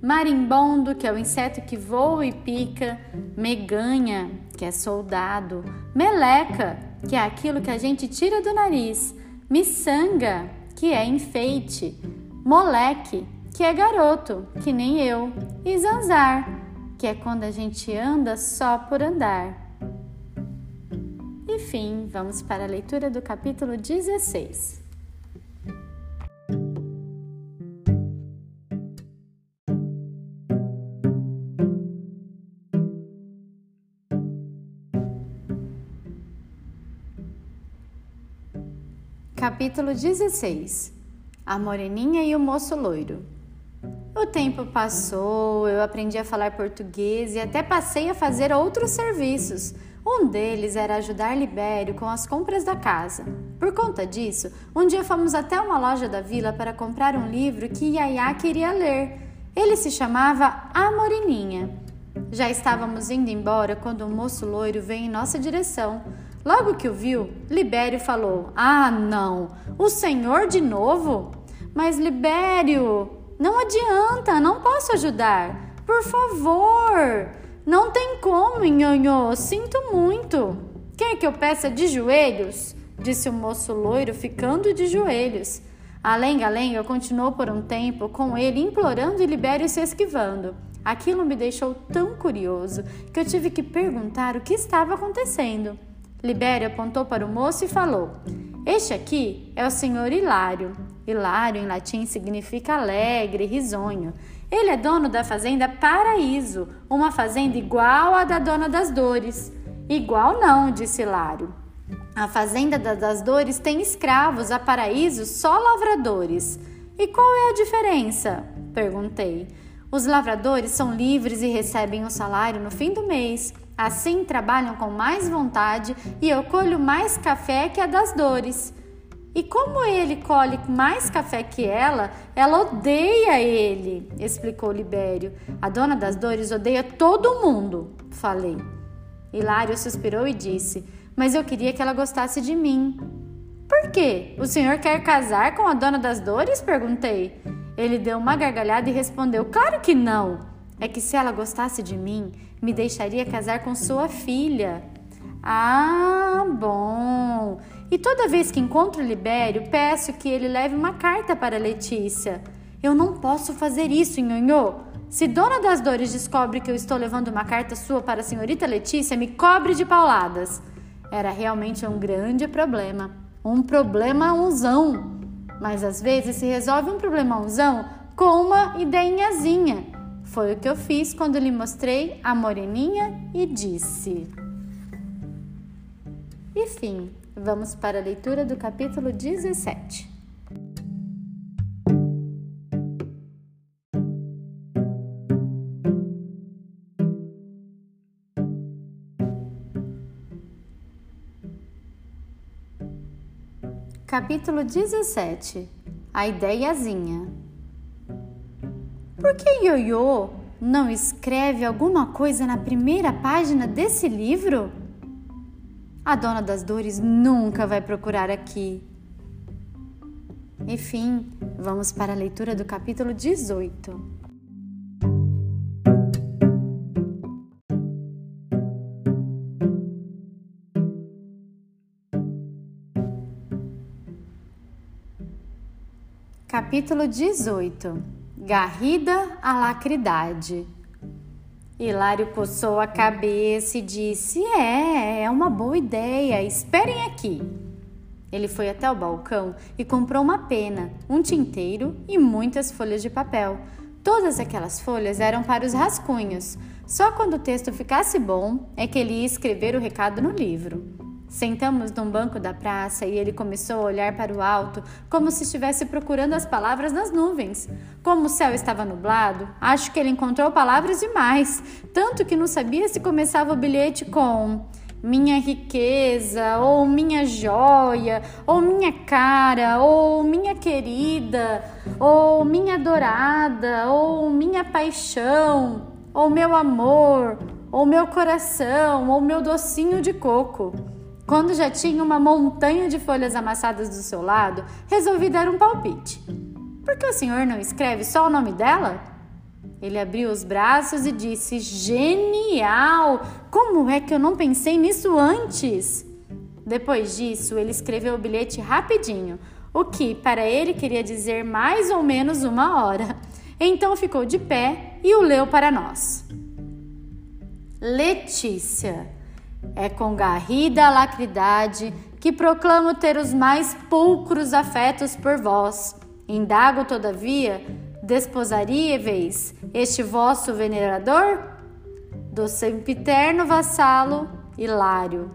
A: marimbondo, que é o inseto que voa e pica, meganha, que é soldado, meleca, que é aquilo que a gente tira do nariz, miçanga, que é enfeite, moleque, que é garoto, que nem eu, e zanzar, que é quando a gente anda só por andar. Enfim, vamos para a leitura do capítulo 16. Capítulo 16 A Moreninha e o Moço Loiro O tempo passou, eu aprendi a falar português e até passei a fazer outros serviços. Um deles era ajudar Libério com as compras da casa. Por conta disso, um dia fomos até uma loja da vila para comprar um livro que Yaya queria ler. Ele se chamava A Moreninha. Já estávamos indo embora quando um moço loiro veio em nossa direção. Logo que o viu, Libério falou: Ah, não, o senhor de novo? Mas Libério, não adianta, não posso ajudar. Por favor, não tem como, nhonhô, sinto muito. Quer que eu peça de joelhos? Disse o moço loiro, ficando de joelhos. A lenga-lenga continuou por um tempo com ele implorando e Libério se esquivando. Aquilo me deixou tão curioso que eu tive que perguntar o que estava acontecendo. Libério apontou para o moço e falou: Este aqui é o senhor Hilário. Hilário em latim significa alegre, risonho. Ele é dono da fazenda Paraíso, uma fazenda igual à da dona das dores. Igual não, disse Hilário. A fazenda das dores tem escravos, a Paraíso só lavradores. E qual é a diferença? perguntei. Os lavradores são livres e recebem o salário no fim do mês. Assim trabalham com mais vontade e eu colho mais café que a das dores. E como ele colhe mais café que ela, ela odeia ele, explicou Libério. A dona das dores odeia todo mundo, falei. Hilário suspirou e disse: Mas eu queria que ela gostasse de mim. Por quê? O senhor quer casar com a dona das dores? perguntei. Ele deu uma gargalhada e respondeu: Claro que não. É que se ela gostasse de mim, me deixaria casar com sua filha. Ah, bom. E toda vez que encontro Libério, peço que ele leve uma carta para Letícia. Eu não posso fazer isso, nhonhô. Se Dona das Dores descobre que eu estou levando uma carta sua para a senhorita Letícia, me cobre de pauladas. Era realmente um grande problema. Um problemãozão. Mas às vezes se resolve um problemãozão com uma ideinhazinha. Foi o que eu fiz quando lhe mostrei a moreninha e disse. E fim, vamos para a leitura do capítulo 17. Capítulo 17 A ideiazinha por que Ioiô não escreve alguma coisa na primeira página desse livro? A dona das dores nunca vai procurar aqui. Enfim, vamos para a leitura do capítulo 18. Capítulo 18 Garrida a lacridade. Hilário coçou a cabeça e disse: É, é uma boa ideia, esperem aqui. Ele foi até o balcão e comprou uma pena, um tinteiro e muitas folhas de papel. Todas aquelas folhas eram para os rascunhos. Só quando o texto ficasse bom é que ele ia escrever o recado no livro. Sentamos num banco da praça e ele começou a olhar para o alto, como se estivesse procurando as palavras nas nuvens. Como o céu estava nublado, acho que ele encontrou palavras demais, tanto que não sabia se começava o bilhete com minha riqueza, ou minha joia, ou minha cara, ou minha querida, ou minha adorada, ou minha paixão, ou meu amor, ou meu coração, ou meu docinho de coco. Quando já tinha uma montanha de folhas amassadas do seu lado, resolvi dar um palpite. Por que o senhor não escreve só o nome dela? Ele abriu os braços e disse: Genial! Como é que eu não pensei nisso antes? Depois disso, ele escreveu o bilhete rapidinho, o que para ele queria dizer mais ou menos uma hora. Então ficou de pé e o leu para nós. Letícia. É com garrida alacridade que proclamo ter os mais pulcros afetos por vós. Indago, todavia, desposaríeis este vosso venerador? Do sempiterno vassalo Hilário.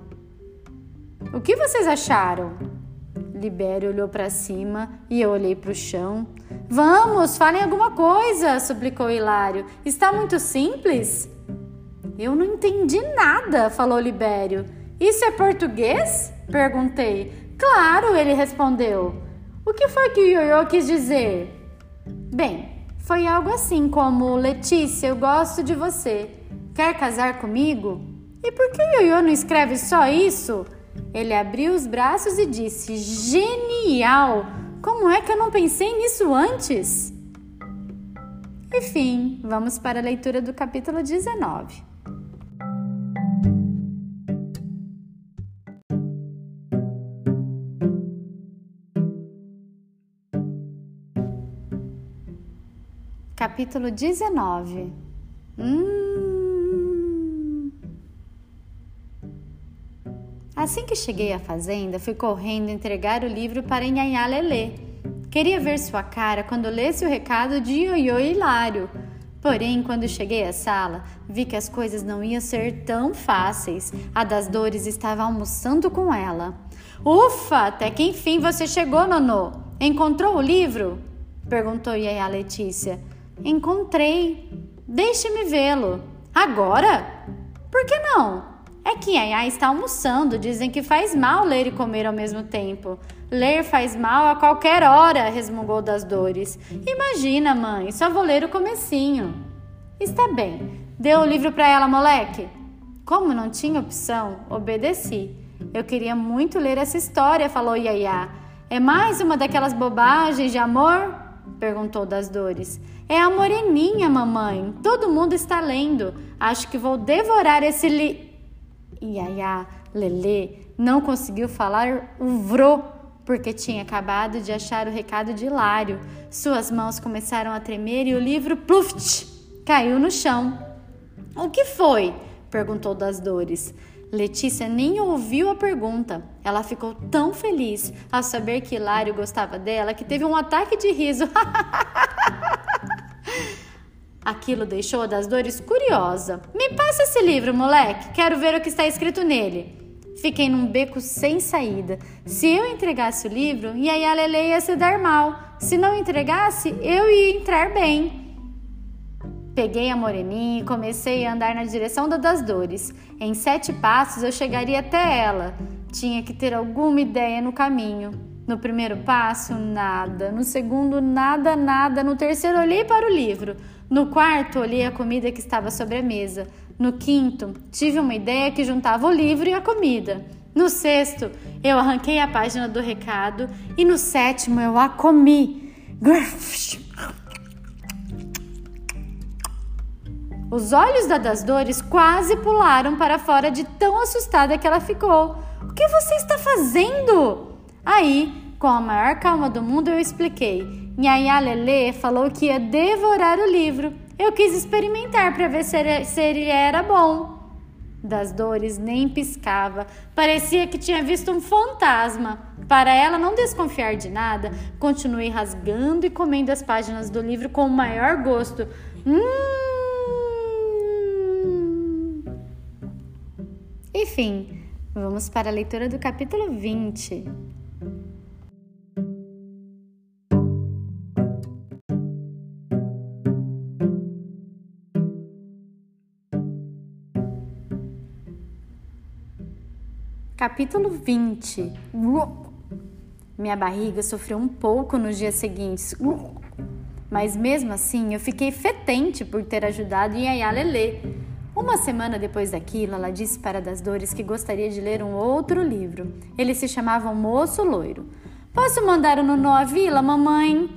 A: O que vocês acharam? Libério olhou para cima e eu olhei para o chão. Vamos, falem alguma coisa, suplicou Hilário. Está muito simples? Eu não entendi nada, falou Libério. Isso é português? Perguntei. Claro, ele respondeu. O que foi que o Ioiô quis dizer? Bem, foi algo assim como: Letícia, eu gosto de você. Quer casar comigo? E por que o Ioiô não escreve só isso? Ele abriu os braços e disse: Genial! Como é que eu não pensei nisso antes? Enfim, vamos para a leitura do capítulo 19. Capítulo 19 Hum... Assim que cheguei à fazenda, fui correndo entregar o livro para Nhanhá Lelê. Queria ver sua cara quando lesse o recado de Ioiô Hilário. Porém, quando cheguei à sala, vi que as coisas não iam ser tão fáceis. A das dores estava almoçando com ela. Ufa, até que enfim você chegou, Nonô. Encontrou o livro? Perguntou Yaya Letícia. Encontrei. Deixe-me vê-lo. Agora? Por que não? É que Yaya está almoçando. Dizem que faz mal ler e comer ao mesmo tempo. Ler faz mal a qualquer hora, resmungou das dores. Imagina, mãe, só vou ler o comecinho. Está bem. Deu o livro para ela, moleque. Como não tinha opção, obedeci. Eu queria muito ler essa história, falou Yaya. É mais uma daquelas bobagens de amor? Perguntou das dores. É a moreninha, mamãe. Todo mundo está lendo. Acho que vou devorar esse li. Iaiá, Lelê, não conseguiu falar o vrô porque tinha acabado de achar o recado de Hilário. Suas mãos começaram a tremer e o livro, pluft, caiu no chão. O que foi? perguntou das dores. Letícia nem ouviu a pergunta. Ela ficou tão feliz ao saber que Hilário gostava dela que teve um ataque de riso. Aquilo deixou das dores curiosa. Me passa esse livro, moleque. Quero ver o que está escrito nele. Fiquei num beco sem saída. Se eu entregasse o livro, Yaya Lele ia se dar mal. Se não entregasse, eu ia entrar bem. Peguei a moreninha e comecei a andar na direção da das dores. Em sete passos eu chegaria até ela. Tinha que ter alguma ideia no caminho. No primeiro passo, nada. No segundo, nada, nada. No terceiro, olhei para o livro. No quarto, olhei a comida que estava sobre a mesa. No quinto, tive uma ideia que juntava o livro e a comida. No sexto, eu arranquei a página do recado. E no sétimo, eu a comi. Os olhos da das dores quase pularam para fora de tão assustada que ela ficou. O que você está fazendo? Aí, com a maior calma do mundo, eu expliquei. Nhaiá Lelê falou que ia devorar o livro. Eu quis experimentar para ver se ele, se ele era bom. Das dores nem piscava, parecia que tinha visto um fantasma. Para ela não desconfiar de nada, continuei rasgando e comendo as páginas do livro com o maior gosto. Hum! Enfim, Vamos para a leitura do capítulo 20. Capítulo 20. Minha barriga sofreu um pouco nos dias seguintes, mas mesmo assim eu fiquei fetente por ter ajudado Yaya Lelê. Uma semana depois daquilo, ela disse para Das Dores que gostaria de ler um outro livro. Ele se chamava Moço Loiro. Posso mandar o Nuno à vila, mamãe?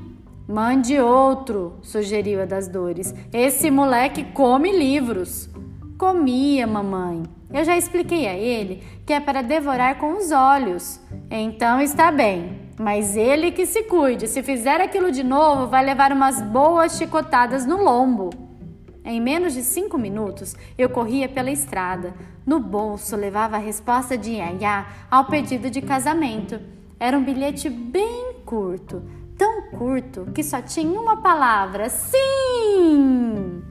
A: Mande outro, sugeriu a Das Dores. Esse moleque come livros. Comia, mamãe. Eu já expliquei a ele que é para devorar com os olhos. Então está bem, mas ele que se cuide. Se fizer aquilo de novo, vai levar umas boas chicotadas no lombo. Em menos de cinco minutos, eu corria pela estrada. No bolso, levava a resposta de Yaya ao pedido de casamento. Era um bilhete bem curto, tão curto que só tinha uma palavra: sim!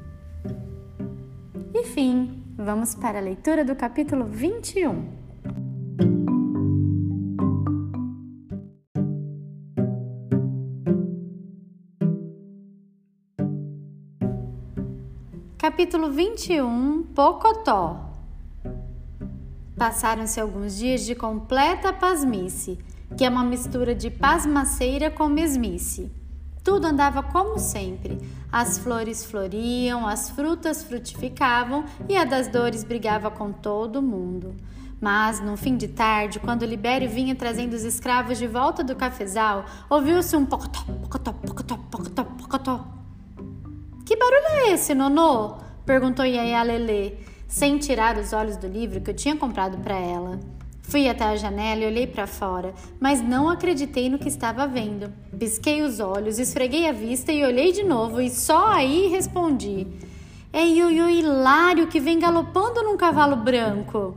A: Enfim. Vamos para a leitura do capítulo 21. Capítulo 21 Pocotó Passaram-se alguns dias de completa pasmice, que é uma mistura de pasmaceira com mesmice. Tudo andava como sempre. As flores floriam, as frutas frutificavam e a das dores brigava com todo mundo. Mas, no fim de tarde, quando Libério vinha trazendo os escravos de volta do cafezal, ouviu-se um pocotó, pocotó, pocotó, pocotó, pocotó. Barulho é esse, Nonô? perguntou Yaya Lelê, sem tirar os olhos do livro que eu tinha comprado para ela. Fui até a janela e olhei para fora, mas não acreditei no que estava vendo. Pisquei os olhos, esfreguei a vista e olhei de novo, e só aí respondi: É Ioiô Hilário que vem galopando num cavalo branco.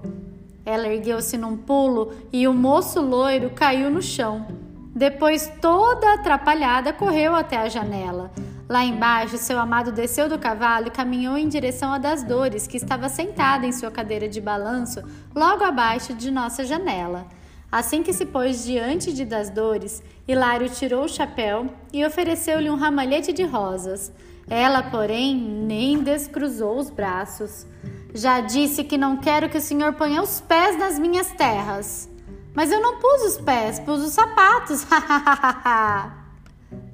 A: Ela ergueu-se num pulo e o moço loiro caiu no chão. Depois, toda atrapalhada, correu até a janela. Lá embaixo, seu amado desceu do cavalo e caminhou em direção a das dores, que estava sentada em sua cadeira de balanço, logo abaixo de nossa janela. Assim que se pôs diante de das dores, Hilário tirou o chapéu e ofereceu-lhe um ramalhete de rosas. Ela, porém, nem descruzou os braços. Já disse que não quero que o senhor ponha os pés nas minhas terras. Mas eu não pus os pés, pus os sapatos.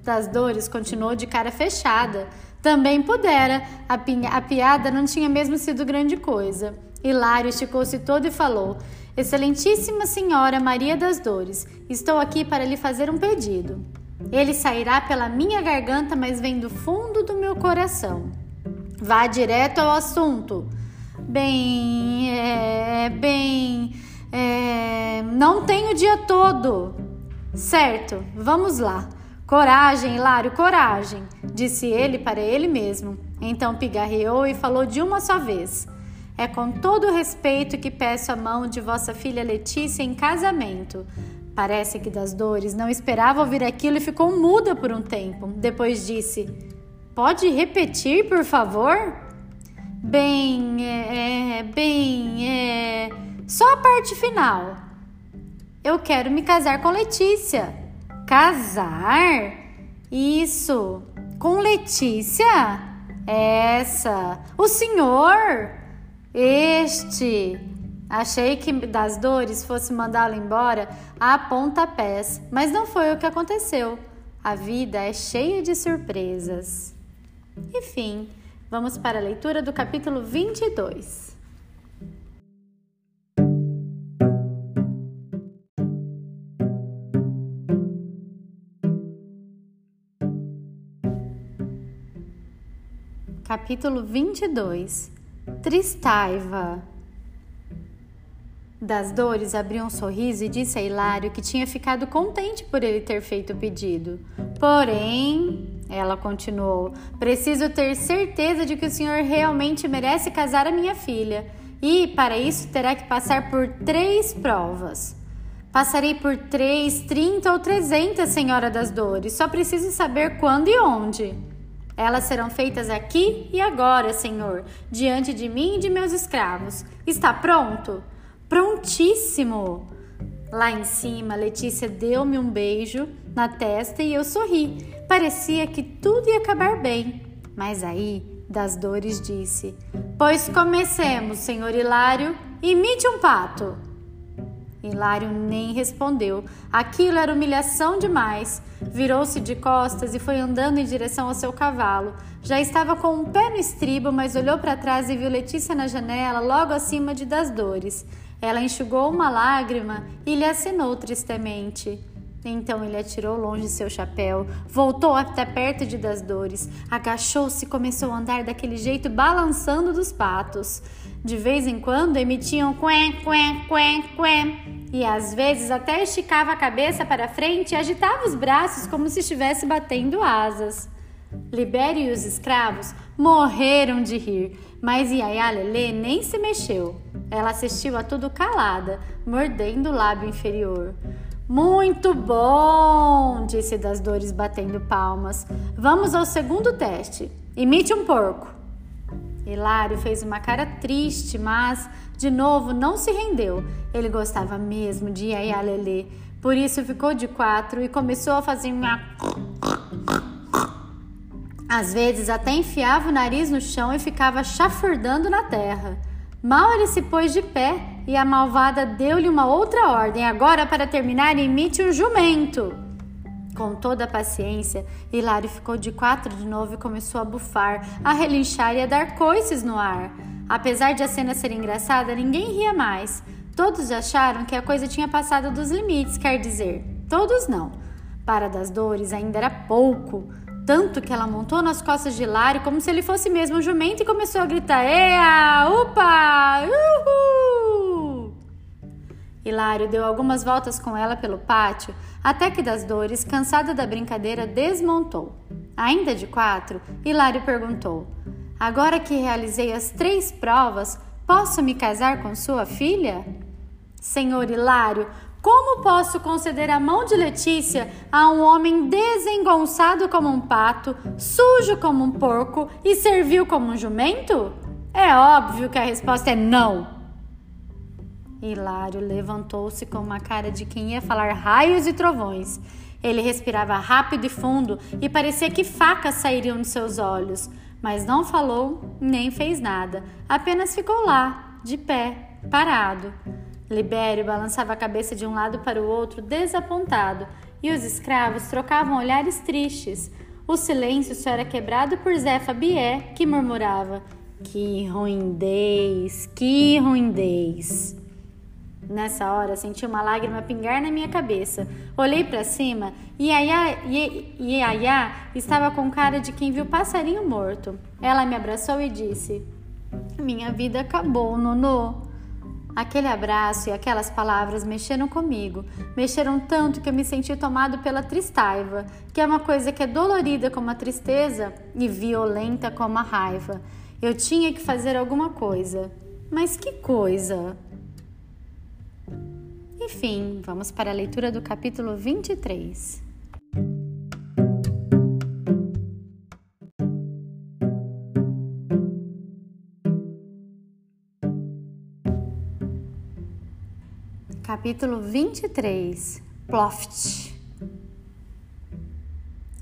A: das dores continuou de cara fechada. Também pudera, a, a piada não tinha mesmo sido grande coisa. Hilário esticou-se todo e falou: Excelentíssima Senhora Maria das Dores, estou aqui para lhe fazer um pedido. Ele sairá pela minha garganta, mas vem do fundo do meu coração. Vá direto ao assunto. Bem, é, bem, é, não tenho o dia todo. Certo, vamos lá. Coragem, Hilário, coragem, disse ele para ele mesmo. Então pigarreou e falou de uma só vez. É com todo respeito que peço a mão de vossa filha Letícia em casamento. Parece que das dores não esperava ouvir aquilo e ficou muda por um tempo. Depois disse: Pode repetir, por favor? Bem, é, é bem, é. Só a parte final. Eu quero me casar com Letícia. Casar? Isso. Com Letícia? Essa. O senhor? Este. Achei que das dores fosse mandá-lo embora a pontapés, mas não foi o que aconteceu. A vida é cheia de surpresas. Enfim, vamos para a leitura do capítulo 22. Capítulo 22 Tristaiva Das dores abriu um sorriso e disse a Hilário que tinha ficado contente por ele ter feito o pedido. Porém, ela continuou, preciso ter certeza de que o senhor realmente merece casar a minha filha. E, para isso, terá que passar por três provas. Passarei por três, trinta ou trezentas, Senhora das Dores. Só preciso saber quando e onde. Elas serão feitas aqui e agora, Senhor, diante de mim e de meus escravos. Está pronto? Prontíssimo! Lá em cima, Letícia deu-me um beijo na testa e eu sorri. Parecia que tudo ia acabar bem. Mas aí, das dores, disse: Pois comecemos, senhor Hilário, imite um pato. Hilário nem respondeu. Aquilo era humilhação demais. Virou-se de costas e foi andando em direção ao seu cavalo. Já estava com um pé no estribo, mas olhou para trás e viu Letícia na janela, logo acima de das dores. Ela enxugou uma lágrima e lhe acenou tristemente. Então ele atirou longe seu chapéu, voltou até perto de das dores, agachou-se e começou a andar daquele jeito, balançando dos patos. De vez em quando emitiam quen, quen, quen, quen, e às vezes até esticava a cabeça para frente e agitava os braços como se estivesse batendo asas. Libério e os escravos morreram de rir, mas Yaya Lelê nem se mexeu. Ela assistiu a tudo calada, mordendo o lábio inferior. Muito bom, disse das dores batendo palmas. Vamos ao segundo teste. Imite um porco. Hilário fez uma cara triste, mas, de novo, não se rendeu. Ele gostava mesmo de Yaya Lelê. Por isso ficou de quatro e começou a fazer uma. Às vezes até enfiava o nariz no chão e ficava chafurdando na terra. Mal ele se pôs de pé e a malvada deu-lhe uma outra ordem. Agora, para terminar, imite um jumento. Com toda a paciência, Hilário ficou de quatro de novo e começou a bufar, a relinchar e a dar coices no ar. Apesar de a cena ser engraçada, ninguém ria mais. Todos acharam que a coisa tinha passado dos limites, quer dizer, todos não. Para das dores ainda era pouco, tanto que ela montou nas costas de Hilário como se ele fosse mesmo um jumento e começou a gritar: Ea! Upa! Uhul! Hilário deu algumas voltas com ela pelo pátio, até que das dores, cansada da brincadeira, desmontou. Ainda de quatro, Hilário perguntou: Agora que realizei as três provas, posso me casar com sua filha? Senhor Hilário, como posso conceder a mão de Letícia a um homem desengonçado como um pato, sujo como um porco e servil como um jumento? É óbvio que a resposta é não. Hilário levantou-se com uma cara de quem ia falar raios e trovões. Ele respirava rápido e fundo e parecia que facas sairiam de seus olhos, mas não falou nem fez nada, apenas ficou lá, de pé, parado. Libério balançava a cabeça de um lado para o outro, desapontado, e os escravos trocavam olhares tristes. O silêncio só era quebrado por Zé Fabié, que murmurava: Que ruindez, que ruindez. Nessa hora, senti uma lágrima pingar na minha cabeça. Olhei para cima e Yaya estava com cara de quem viu passarinho morto. Ela me abraçou e disse: Minha vida acabou, Nonô. Aquele abraço e aquelas palavras mexeram comigo, mexeram tanto que eu me senti tomado pela tristaiva, que é uma coisa que é dolorida como a tristeza e violenta como a raiva. Eu tinha que fazer alguma coisa. Mas que coisa? Enfim, vamos para a leitura do capítulo 23. Capítulo 23 Ploft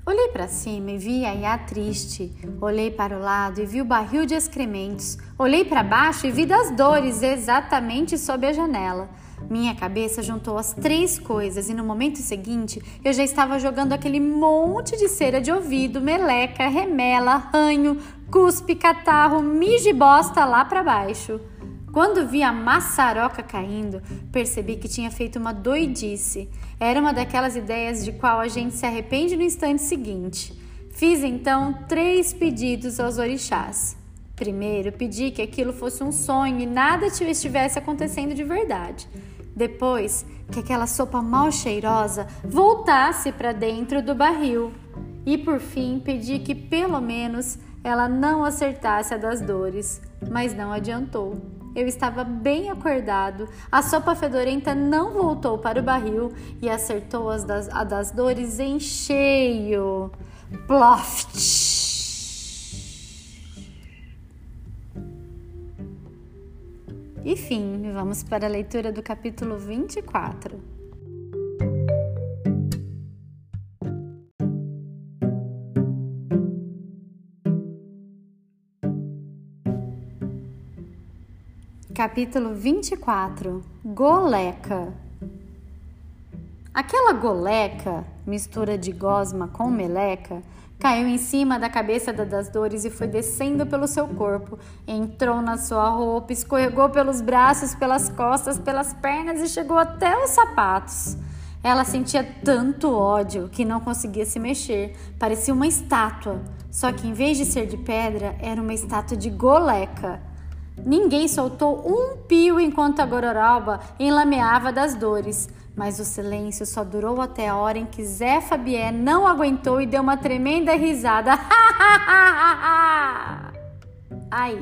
A: Olhei para cima e vi a Iá triste. Olhei para o lado e vi o barril de excrementos. Olhei para baixo e vi das dores exatamente sob a janela. Minha cabeça juntou as três coisas e no momento seguinte eu já estava jogando aquele monte de cera de ouvido, meleca, remela, ranho, cuspe, catarro, mijo e bosta lá para baixo. Quando vi a maçaroca caindo, percebi que tinha feito uma doidice. Era uma daquelas ideias de qual a gente se arrepende no instante seguinte. Fiz então três pedidos aos orixás. Primeiro, pedi que aquilo fosse um sonho e nada estivesse acontecendo de verdade. Depois, que aquela sopa mal cheirosa voltasse para dentro do barril. E por fim, pedi que pelo menos ela não acertasse a das dores, mas não adiantou. Eu estava bem acordado, a sopa fedorenta não voltou para o barril e acertou as das, a das dores em cheio. Ploft! Enfim, vamos para a leitura do capítulo 24. Capítulo 24 Goleca Aquela goleca, mistura de gosma com meleca, caiu em cima da cabeça das dores e foi descendo pelo seu corpo. Entrou na sua roupa, escorregou pelos braços, pelas costas, pelas pernas e chegou até os sapatos. Ela sentia tanto ódio que não conseguia se mexer, parecia uma estátua, só que em vez de ser de pedra, era uma estátua de goleca. Ninguém soltou um pio enquanto a gororoba enlameava das dores, mas o silêncio só durou até a hora em que Zé Fabié não aguentou e deu uma tremenda risada. aí,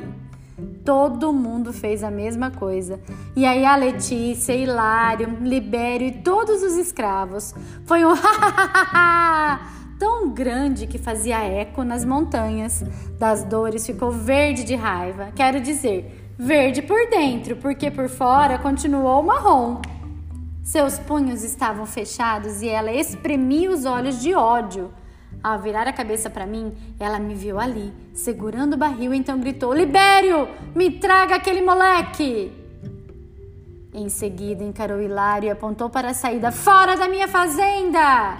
A: todo mundo fez a mesma coisa. E aí a Letícia, Hilário, Libério e todos os escravos. Foi um tão grande que fazia eco nas montanhas. Das dores ficou verde de raiva. Quero dizer, verde por dentro, porque por fora continuou marrom. Seus punhos estavam fechados e ela espremia os olhos de ódio. Ao virar a cabeça para mim, ela me viu ali, segurando o barril, então gritou: Libério, me traga aquele moleque! Em seguida, encarou Hilário e apontou para a saída: Fora da minha fazenda!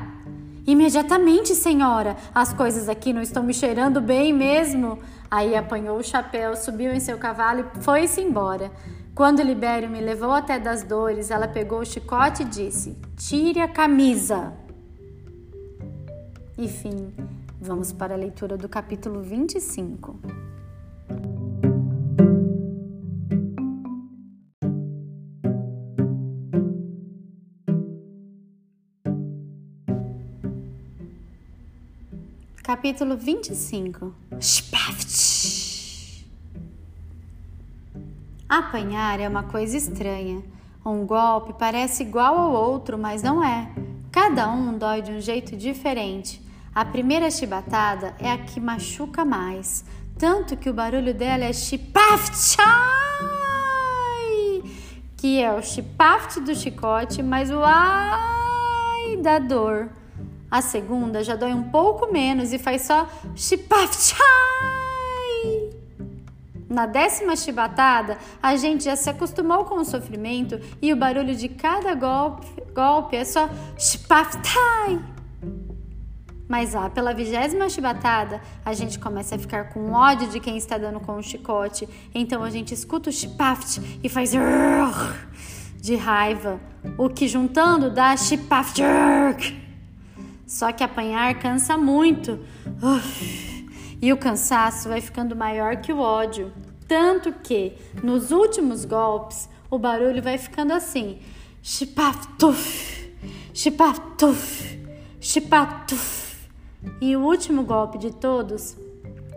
A: Imediatamente, senhora, as coisas aqui não estão me cheirando bem mesmo. Aí apanhou o chapéu, subiu em seu cavalo e foi-se embora. Quando Libério me levou até das dores, ela pegou o chicote e disse: Tire a camisa. Enfim, vamos para a leitura do capítulo 25. Capítulo 25 Spaft Apanhar é uma coisa estranha. Um golpe parece igual ao outro, mas não é. Cada um dói de um jeito diferente. A primeira chibatada é a que machuca mais, tanto que o barulho dela é chipaft, que é o chipaft do chicote, mas o ai da dor. A segunda já dói um pouco menos e faz só chipafchai. Na décima chibatada, a gente já se acostumou com o sofrimento e o barulho de cada golpe, golpe é só chipaftai. Mas lá pela vigésima chibatada, a gente começa a ficar com ódio de quem está dando com o chicote. Então a gente escuta o chipaft e faz de raiva, o que juntando dá chipaft. Só que apanhar cansa muito. Uf, e o cansaço vai ficando maior que o ódio. Tanto que, nos últimos golpes, o barulho vai ficando assim: chipatuf, chipatuf, chipatuf. E o último golpe de todos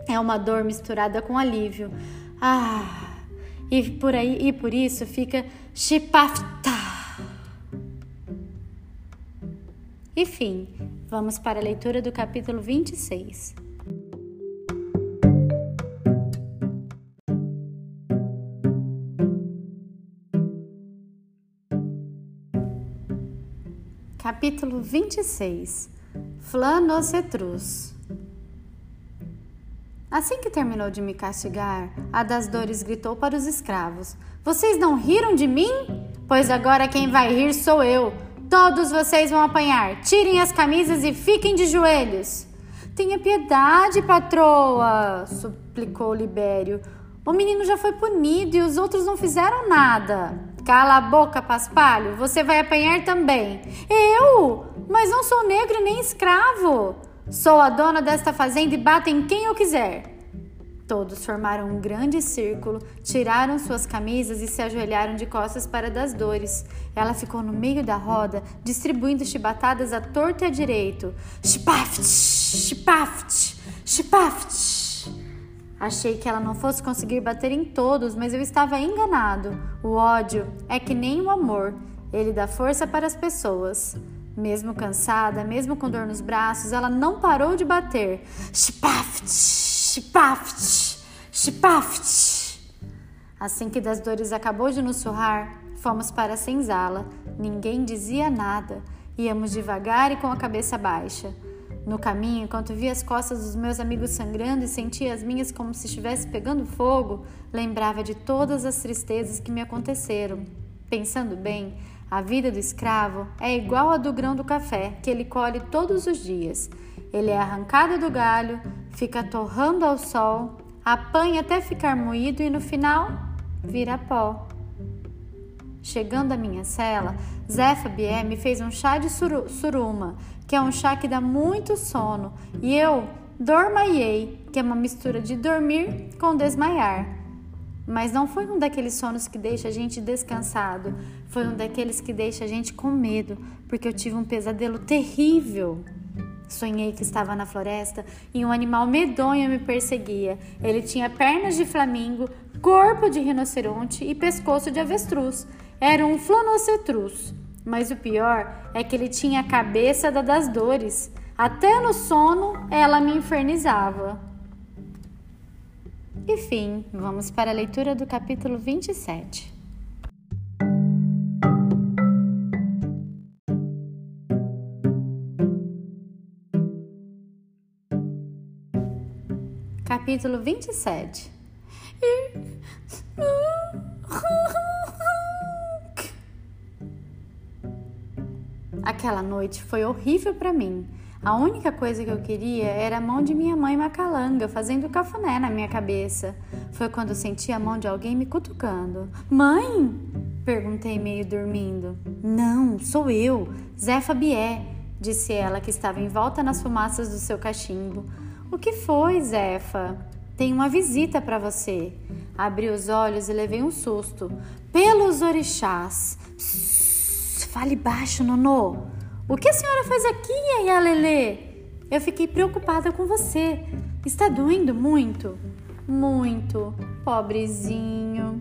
A: é uma dor misturada com alívio. Ah, e por aí e por isso fica chipafta. Enfim, vamos para a leitura do capítulo 26. Capítulo 26 Flanocetrus Assim que terminou de me castigar, a das dores gritou para os escravos: Vocês não riram de mim? Pois agora quem vai rir sou eu Todos vocês vão apanhar. Tirem as camisas e fiquem de joelhos. Tenha piedade, patroa, suplicou Libério. O menino já foi punido e os outros não fizeram nada. Cala a boca, paspalho, você vai apanhar também. Eu? Mas não sou negro nem escravo. Sou a dona desta fazenda e bato em quem eu quiser. Todos formaram um grande círculo, tiraram suas camisas e se ajoelharam de costas para das dores. Ela ficou no meio da roda, distribuindo chibatadas à torta e à direito. Chipaft, chipaft, chipaft. Achei que ela não fosse conseguir bater em todos, mas eu estava enganado. O ódio é que nem o amor, ele dá força para as pessoas. Mesmo cansada, mesmo com dor nos braços, ela não parou de bater. Chipaft! Chipaft! Chipaft! Assim que das dores acabou de nos surrar, fomos para a senzala. Ninguém dizia nada. Íamos devagar e com a cabeça baixa. No caminho, enquanto via as costas dos meus amigos sangrando e sentia as minhas como se estivesse pegando fogo, lembrava de todas as tristezas que me aconteceram. Pensando bem, a vida do escravo é igual à do grão do café, que ele colhe todos os dias. Ele é arrancado do galho, fica torrando ao sol, apanha até ficar moído e no final vira pó. Chegando à minha cela, Zé Fabier me fez um chá de suruma, que é um chá que dá muito sono, e eu dormaiei, que é uma mistura de dormir com desmaiar. Mas não foi um daqueles sonos que deixa a gente descansado, foi um daqueles que deixa a gente com medo, porque eu tive um pesadelo terrível. Sonhei que estava na floresta e um animal medonho me perseguia. Ele tinha pernas de flamingo, corpo de rinoceronte e pescoço de avestruz. Era um flanocetrus. Mas o pior é que ele tinha a cabeça da das dores. Até no sono ela me infernizava. Enfim, vamos para a leitura do capítulo 27. Capítulo 27 Aquela noite foi horrível para mim. A única coisa que eu queria era a mão de minha mãe macalanga fazendo cafuné na minha cabeça. Foi quando senti a mão de alguém me cutucando. Mãe? Perguntei meio dormindo. Não, sou eu, Zé Fabié, disse ela que estava envolta nas fumaças do seu cachimbo. O que foi, Zefa? Tem uma visita para você. Abri os olhos e levei um susto. Pelos orixás. Psss, fale baixo, Nonô. O que a senhora faz aqui, Yaya Lelê? Eu fiquei preocupada com você. Está doendo muito? Muito, pobrezinho.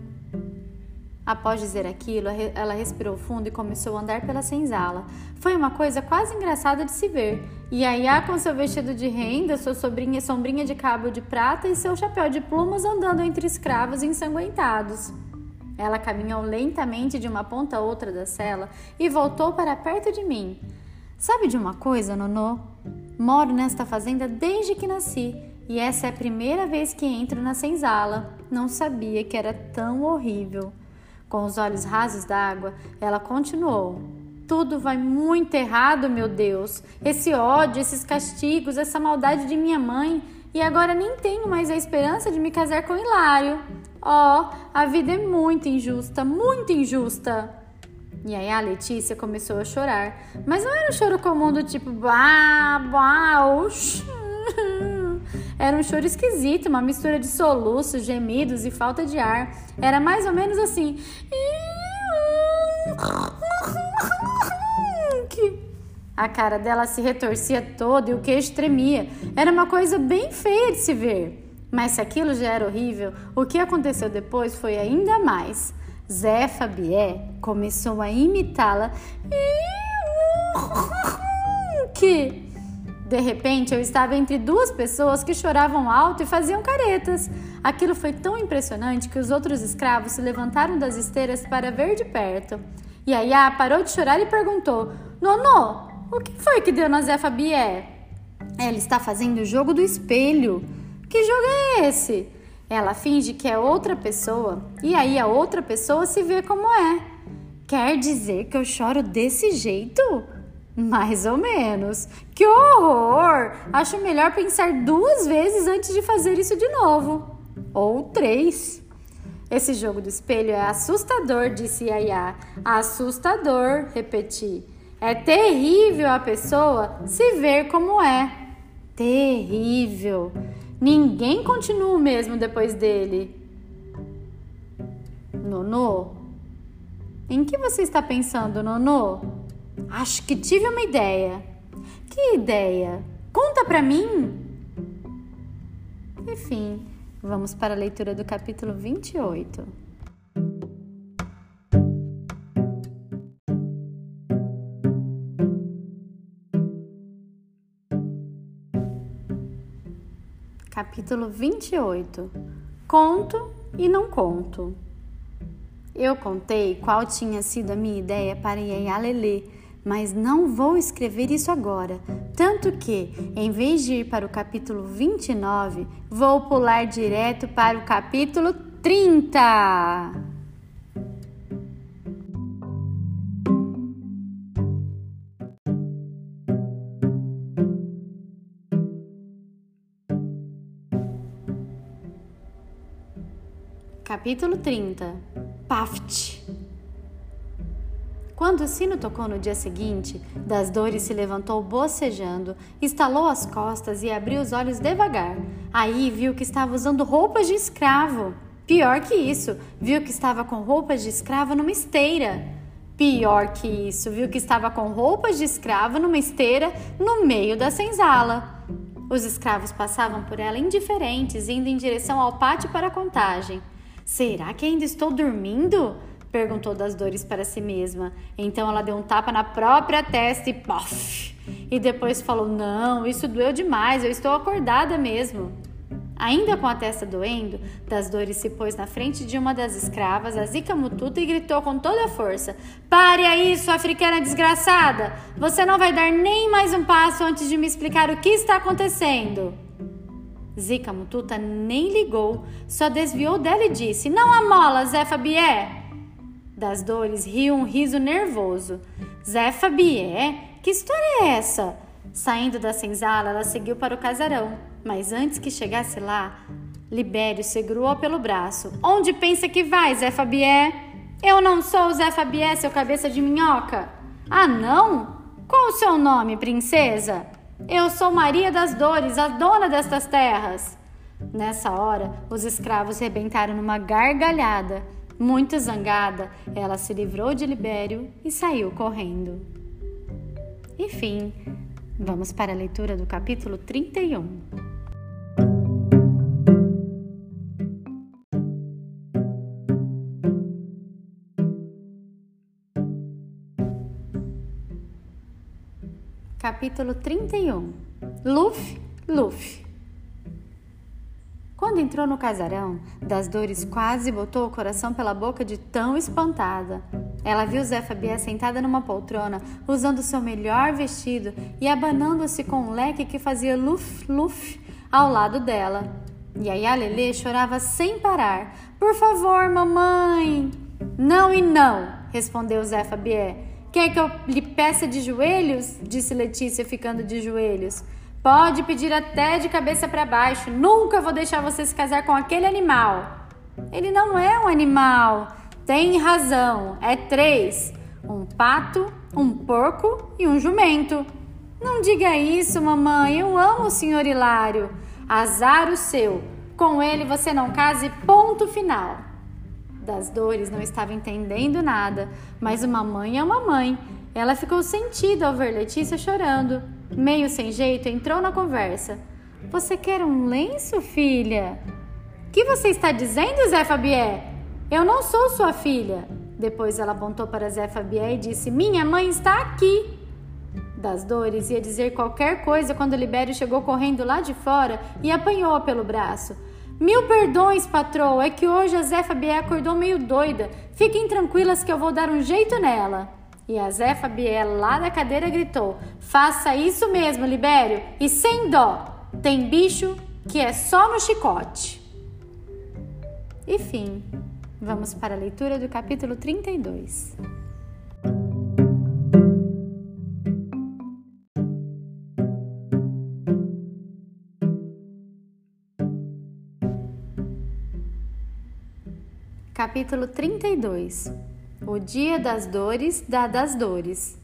A: Após dizer aquilo, ela respirou fundo e começou a andar pela senzala. Foi uma coisa quase engraçada de se ver. Yaya com seu vestido de renda, sua sobrinha sombrinha de cabo de prata e seu chapéu de plumas andando entre escravos ensanguentados. Ela caminhou lentamente de uma ponta a outra da cela e voltou para perto de mim. Sabe de uma coisa, Nonô? Moro nesta fazenda desde que nasci e essa é a primeira vez que entro na senzala. Não sabia que era tão horrível. Com os olhos rasos d'água, ela continuou: Tudo vai muito errado, meu Deus. Esse ódio, esses castigos, essa maldade de minha mãe. E agora nem tenho mais a esperança de me casar com Hilário. Oh, a vida é muito injusta, muito injusta. E aí a Letícia começou a chorar, mas não era um choro comum do tipo. Era um choro esquisito, uma mistura de soluços, gemidos e falta de ar. Era mais ou menos assim. A cara dela se retorcia toda e o queixo tremia. Era uma coisa bem feia de se ver. Mas se aquilo já era horrível, o que aconteceu depois foi ainda mais. Zé Fabié começou a imitá-la. Que de repente eu estava entre duas pessoas que choravam alto e faziam caretas. Aquilo foi tão impressionante que os outros escravos se levantaram das esteiras para ver de perto. E a Iá parou de chorar e perguntou: Nonô, o que foi que deu na Zé Fabié? Ela está fazendo o jogo do espelho. Que jogo é esse? Ela finge que é outra pessoa e aí a outra pessoa se vê como é. Quer dizer que eu choro desse jeito? Mais ou menos. Que horror! Acho melhor pensar duas vezes antes de fazer isso de novo. Ou três. Esse jogo do espelho é assustador, disse Yaya. Assustador, repeti. É terrível a pessoa se ver como é. Terrível. Ninguém continua o mesmo depois dele. Nonô? Em que você está pensando, Nonô? Acho que tive uma ideia. Que ideia? Conta pra mim! Enfim, vamos para a leitura do capítulo 28. Capítulo 28 Conto e não conto. Eu contei qual tinha sido a minha ideia para Yaya Lelê, mas não vou escrever isso agora. Tanto que, em vez de ir para o capítulo 29, vou pular direto para o capítulo 30. Capítulo 30 Paft Quando o sino tocou no dia seguinte, das dores se levantou bocejando, estalou as costas e abriu os olhos devagar. Aí viu que estava usando roupas de escravo. Pior que isso, viu que estava com roupas de escravo numa esteira. Pior que isso, viu que estava com roupas de escravo numa esteira no meio da senzala. Os escravos passavam por ela indiferentes, indo em direção ao pátio para a contagem. Será que ainda estou dormindo? perguntou das dores para si mesma. Então ela deu um tapa na própria testa e pof! E depois falou: Não, isso doeu demais, eu estou acordada mesmo. Ainda com a testa doendo, das dores se pôs na frente de uma das escravas, a Zika Mututa, e gritou com toda a força: Pare aí, sua africana desgraçada! Você não vai dar nem mais um passo antes de me explicar o que está acontecendo. Zica Mututa nem ligou, só desviou dela e disse: Não amola, Zé Fabié! Das dores riu um riso nervoso. Zé Fabié? Que história é essa? Saindo da senzala, ela seguiu para o casarão, mas antes que chegasse lá, Libério segurou pelo braço. Onde pensa que vai, Zé Fabié? Eu não sou o Zé Fabié, seu cabeça de minhoca. Ah, não? Qual o seu nome, princesa? Eu sou Maria das Dores, a dona destas terras. Nessa hora, os escravos rebentaram numa gargalhada. Muito zangada, ela se livrou de Libério e saiu correndo. Enfim, vamos para a leitura do capítulo 31. Capítulo 31 Luffy, Luffy Quando entrou no casarão, das dores quase botou o coração pela boca de tão espantada. Ela viu Zé Fabiá sentada numa poltrona, usando seu melhor vestido e abanando-se com um leque que fazia luf, luf ao lado dela. E aí a Lelê chorava sem parar. Por favor, mamãe! Não e não, respondeu Zé Fabié. Quer que eu lhe peça de joelhos? disse Letícia, ficando de joelhos. Pode pedir até de cabeça para baixo. Nunca vou deixar você se casar com aquele animal. Ele não é um animal. Tem razão. É três: um pato, um porco e um jumento. Não diga isso, mamãe. Eu amo o senhor Hilário. Azar o seu. Com ele você não case, ponto final das dores, não estava entendendo nada, mas uma mãe é uma mãe. Ela ficou sentida ao ver Letícia chorando. Meio sem jeito, entrou na conversa. Você quer um lenço, filha? Que você está dizendo, Zé Fabié? Eu não sou sua filha. Depois ela apontou para Zé Fabié e disse: Minha mãe está aqui. Das dores ia dizer qualquer coisa quando Libério chegou correndo lá de fora e apanhou-a pelo braço. Mil perdões, patroa, é que hoje a Zé Fabié acordou meio doida. Fiquem tranquilas que eu vou dar um jeito nela. E a Zé Fabié lá da cadeira gritou: Faça isso mesmo, Libério, e sem dó. Tem bicho que é só no chicote. Enfim, vamos para a leitura do capítulo 32. Capítulo 32 O dia das dores da das dores.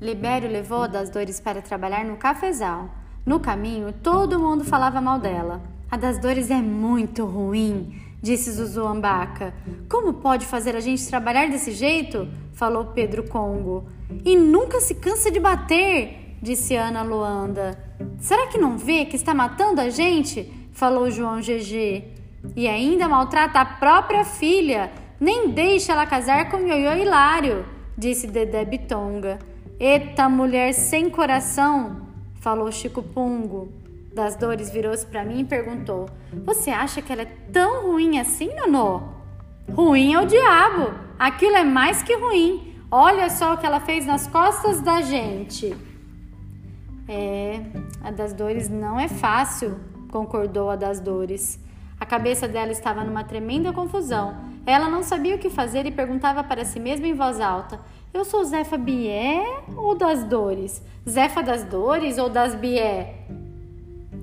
A: Libério levou a das dores para trabalhar no cafezal. No caminho, todo mundo falava mal dela. A das dores é muito ruim, disse Zuzu Ambaca. Como pode fazer a gente trabalhar desse jeito? falou Pedro Congo. E nunca se cansa de bater, disse Ana Luanda. Será que não vê que está matando a gente? falou João GG. E ainda maltrata a própria filha, nem deixa ela casar com Ioiô Hilário, disse Dedé Bitonga. Eita mulher sem coração, falou Chico Pungo. Das dores virou-se para mim e perguntou: Você acha que ela é tão ruim assim, Nonô? Ruim é o diabo. Aquilo é mais que ruim. Olha só o que ela fez nas costas da gente. É, a das dores não é fácil, concordou a das dores. A cabeça dela estava numa tremenda confusão. Ela não sabia o que fazer e perguntava para si mesma em voz alta: Eu sou Zefa Bié ou das dores? Zefa das dores ou das Bié?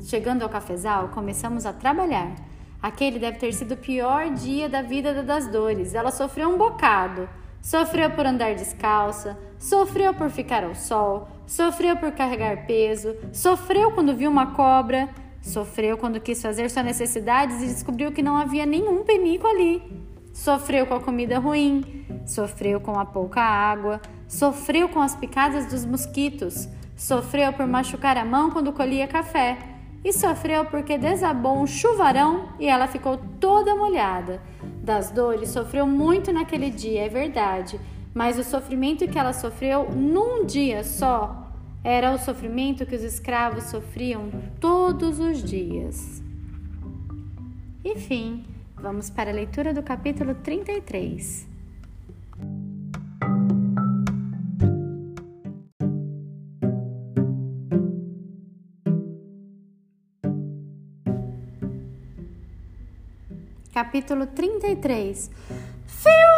A: Chegando ao cafezal, começamos a trabalhar. Aquele deve ter sido o pior dia da vida das dores. Ela sofreu um bocado. Sofreu por andar descalça, sofreu por ficar ao sol, sofreu por carregar peso, sofreu quando viu uma cobra, sofreu quando quis fazer suas necessidades e descobriu que não havia nenhum penico ali. Sofreu com a comida ruim, sofreu com a pouca água, sofreu com as picadas dos mosquitos, sofreu por machucar a mão quando colhia café e sofreu porque desabou um chuvarão e ela ficou toda molhada. Das dores, sofreu muito naquele dia, é verdade, mas o sofrimento que ela sofreu num dia só era o sofrimento que os escravos sofriam todos os dias. Enfim, vamos para a leitura do capítulo 33. capítulo 33. Fiu!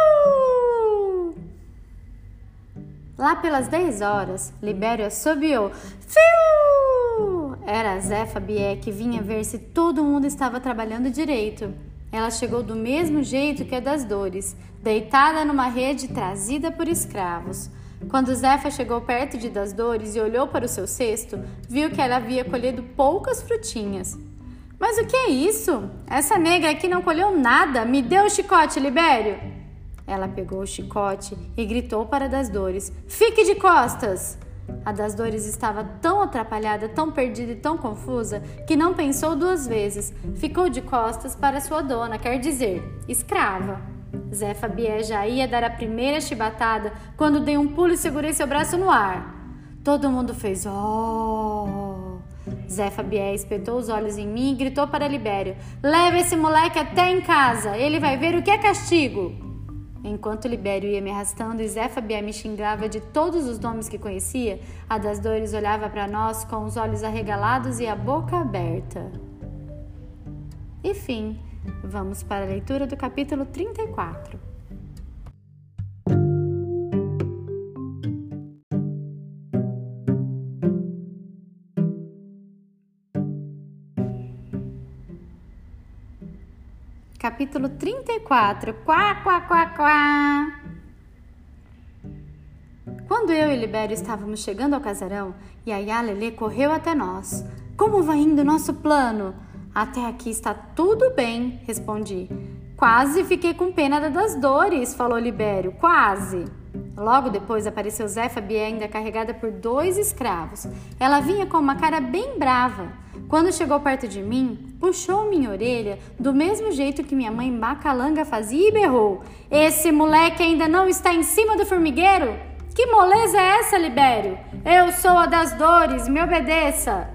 A: Lá pelas 10 horas, Libério assobiou. Fiu! Era Zefa Bié que vinha ver se todo mundo estava trabalhando direito. Ela chegou do mesmo jeito que a das dores, deitada numa rede trazida por escravos. Quando Zefa chegou perto de Das Dores e olhou para o seu cesto, viu que ela havia colhido poucas frutinhas. Mas o que é isso? Essa negra aqui não colheu nada. Me deu o chicote, Libério. Ela pegou o chicote e gritou para das dores: Fique de costas! A das dores estava tão atrapalhada, tão perdida e tão confusa que não pensou duas vezes. Ficou de costas para sua dona, quer dizer, escrava. Zé Fabié já ia dar a primeira chibatada quando dei um pulo e segurei seu braço no ar. Todo mundo fez oh! Zé Fabié espetou os olhos em mim e gritou para Libério: Leve esse moleque até em casa, ele vai ver o que é castigo. Enquanto Libério ia me arrastando e Zé Fabié me xingava de todos os nomes que conhecia, a das dores olhava para nós com os olhos arregalados e a boca aberta. Enfim, vamos para a leitura do capítulo 34. Capítulo 34. Quá, quá, quá, quá. Quando eu e Libério estávamos chegando ao casarão, Yaya Lele correu até nós. Como vai indo nosso plano? Até aqui está tudo bem, respondi. Quase fiquei com pena das dores, falou Libério. Quase. Logo depois apareceu Zé ainda carregada por dois escravos. Ela vinha com uma cara bem brava. Quando chegou perto de mim, puxou minha orelha do mesmo jeito que minha mãe Macalanga fazia e berrou: Esse moleque ainda não está em cima do formigueiro? Que moleza é essa, Libério? Eu sou a das dores, me obedeça!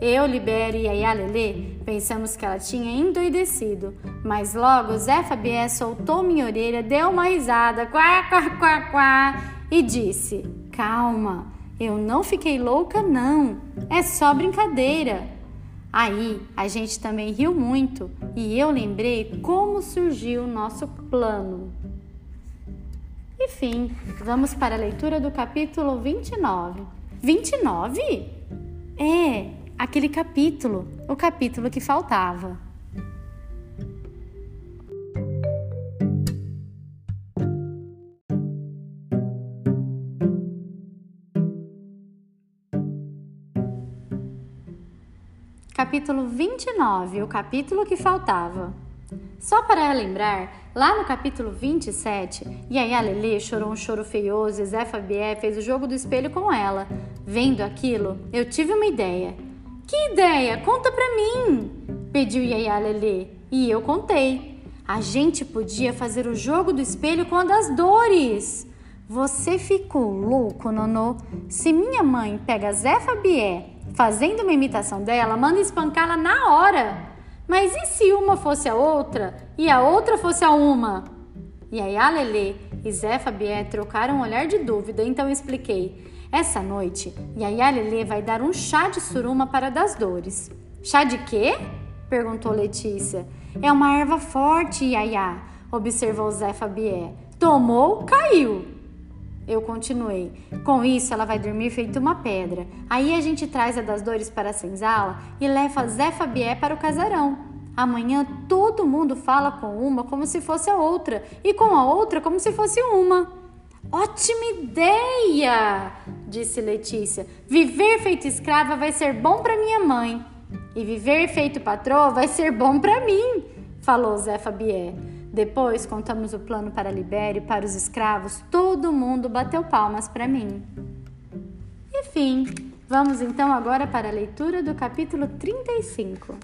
A: Eu, Libério e a Yalele pensamos que ela tinha endoidecido, mas logo Zé Fabié soltou minha orelha, deu uma risada, quá, quá, quá, quá, e disse: Calma, eu não fiquei louca, não. É só brincadeira. Aí a gente também riu muito e eu lembrei como surgiu o nosso plano. Enfim, vamos para a leitura do capítulo 29. 29? É, aquele capítulo, o capítulo que faltava. Capítulo 29, o capítulo que faltava. Só para lembrar, lá no capítulo 27, Yaya Lele chorou um choro feioso e Zé Fabié fez o jogo do espelho com ela. Vendo aquilo, eu tive uma ideia. Que ideia? Conta pra mim! Pediu Yaya Lele e eu contei. A gente podia fazer o jogo do espelho com a das dores. Você ficou louco, Nonô? Se minha mãe pega Zé Fabié fazendo uma imitação dela, manda espancá-la na hora. Mas e se uma fosse a outra e a outra fosse a uma? E aí a Lelê e Zé Fabié trocaram um olhar de dúvida, então eu expliquei. Essa noite, Yaya Lelê vai dar um chá de suruma para das dores. Chá de quê? perguntou Letícia. É uma erva forte, Yaya, observou Zé Fabié. Tomou, caiu. Eu continuei. Com isso, ela vai dormir feito uma pedra. Aí a gente traz a das dores para a senzala e leva Zé Fabié para o casarão. Amanhã todo mundo fala com uma como se fosse a outra e com a outra como se fosse uma. Ótima ideia! disse Letícia. Viver feito escrava vai ser bom para minha mãe. E viver feito patroa vai ser bom para mim, falou Zé Fabier. Depois contamos o plano para Libério e para os escravos. Todo mundo bateu palmas para mim. Enfim, vamos então agora para a leitura do capítulo 35.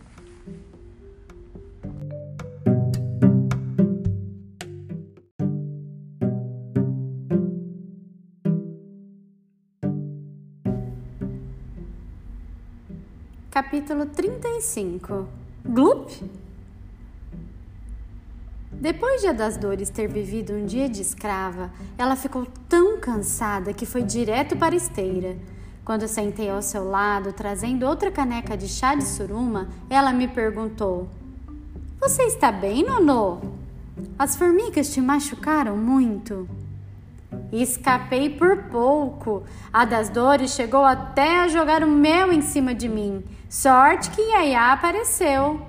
A: Capítulo 35 Glup Depois de das dores ter vivido um dia de escrava, ela ficou tão cansada que foi direto para a esteira. Quando sentei ao seu lado, trazendo outra caneca de chá de suruma, ela me perguntou: Você está bem, Nonô? As formigas te machucaram muito? Escapei por pouco. A das dores chegou até a jogar o mel em cima de mim. Sorte que Yaya apareceu.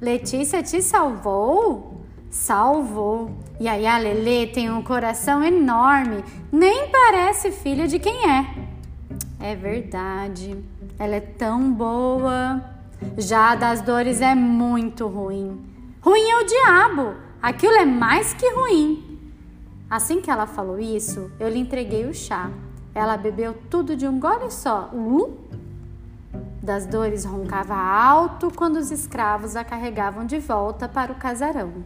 A: Letícia te salvou? Salvou. Yaya Lele tem um coração enorme, nem parece filha de quem é. É verdade. Ela é tão boa. Já a das dores é muito ruim. Ruim é o diabo. Aquilo é mais que ruim. Assim que ela falou isso, eu lhe entreguei o chá. Ela bebeu tudo de um gole só. Uh! Das dores roncava alto quando os escravos a carregavam de volta para o casarão.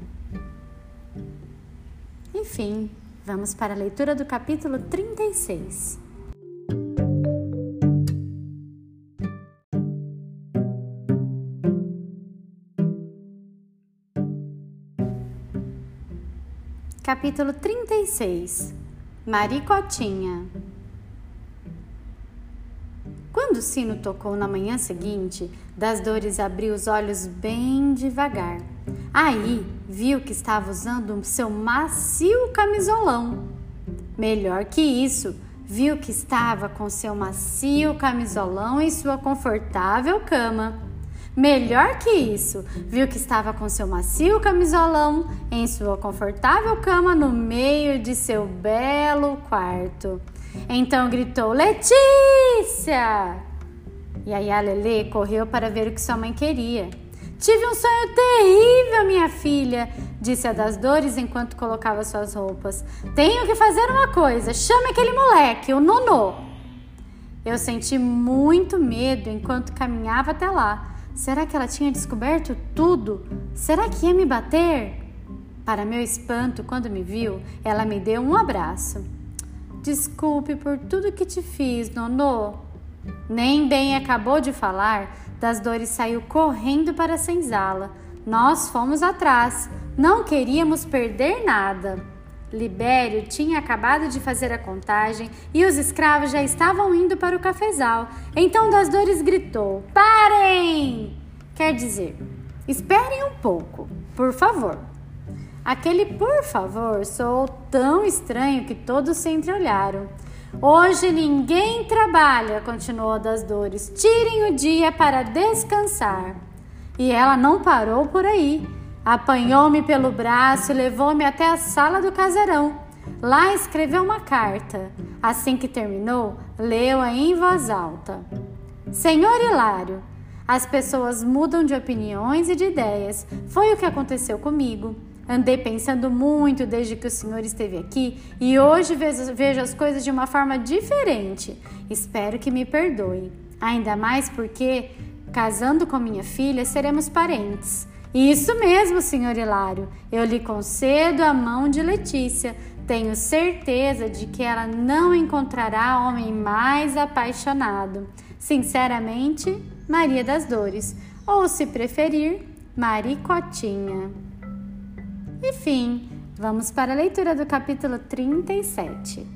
A: Enfim, vamos para a leitura do capítulo 36. Capítulo 36 Maricotinha Quando o sino tocou na manhã seguinte, das dores abriu os olhos bem devagar. Aí viu que estava usando seu macio camisolão. Melhor que isso, viu que estava com seu macio camisolão em sua confortável cama. Melhor que isso, viu que estava com seu macio camisolão em sua confortável cama no meio de seu belo quarto. Então gritou: Letícia! E aí a Lelê correu para ver o que sua mãe queria. Tive um sonho terrível, minha filha, disse a das dores enquanto colocava suas roupas. Tenho que fazer uma coisa. Chame aquele moleque, o Nonô. Eu senti muito medo enquanto caminhava até lá Será que ela tinha descoberto tudo? Será que ia me bater? Para meu espanto, quando me viu, ela me deu um abraço. Desculpe por tudo que te fiz, Nonô. Nem bem acabou de falar, das dores saiu correndo para a senzala. Nós fomos atrás, não queríamos perder nada. Libério tinha acabado de fazer a contagem e os escravos já estavam indo para o cafezal. Então das dores gritou: Parem! Quer dizer, esperem um pouco, por favor. Aquele por favor soou tão estranho que todos se entreolharam. Hoje ninguém trabalha, continuou das dores. Tirem o dia para descansar. E ela não parou por aí. Apanhou-me pelo braço e levou-me até a sala do casarão. Lá escreveu uma carta. Assim que terminou, leu-a em voz alta. Senhor Hilário, as pessoas mudam de opiniões e de ideias. Foi o que aconteceu comigo. Andei pensando muito desde que o senhor esteve aqui e hoje vejo as coisas de uma forma diferente. Espero que me perdoe. Ainda mais porque, casando com minha filha, seremos parentes. Isso mesmo, senhor Hilário. Eu lhe concedo a mão de Letícia. Tenho certeza de que ela não encontrará homem mais apaixonado. Sinceramente, Maria das Dores. Ou, se preferir, Maricotinha. Enfim, vamos para a leitura do capítulo 37.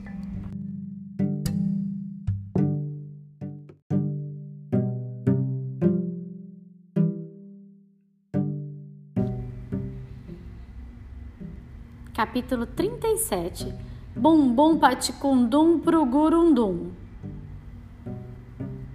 A: Capítulo 37 Bum bum paticundum pro gurundum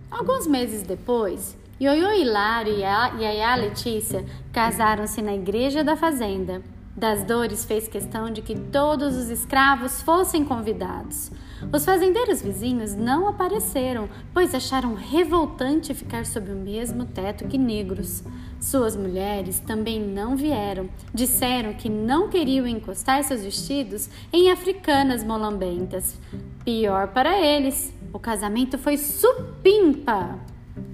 A: Alguns meses depois, Ioiô Hilário e Yaya Letícia casaram-se na igreja da fazenda. Das Dores fez questão de que todos os escravos fossem convidados. Os fazendeiros vizinhos não apareceram, pois acharam revoltante ficar sob o mesmo teto que negros. Suas mulheres também não vieram. Disseram que não queriam encostar seus vestidos em africanas molambentas. Pior para eles, o casamento foi supimpa.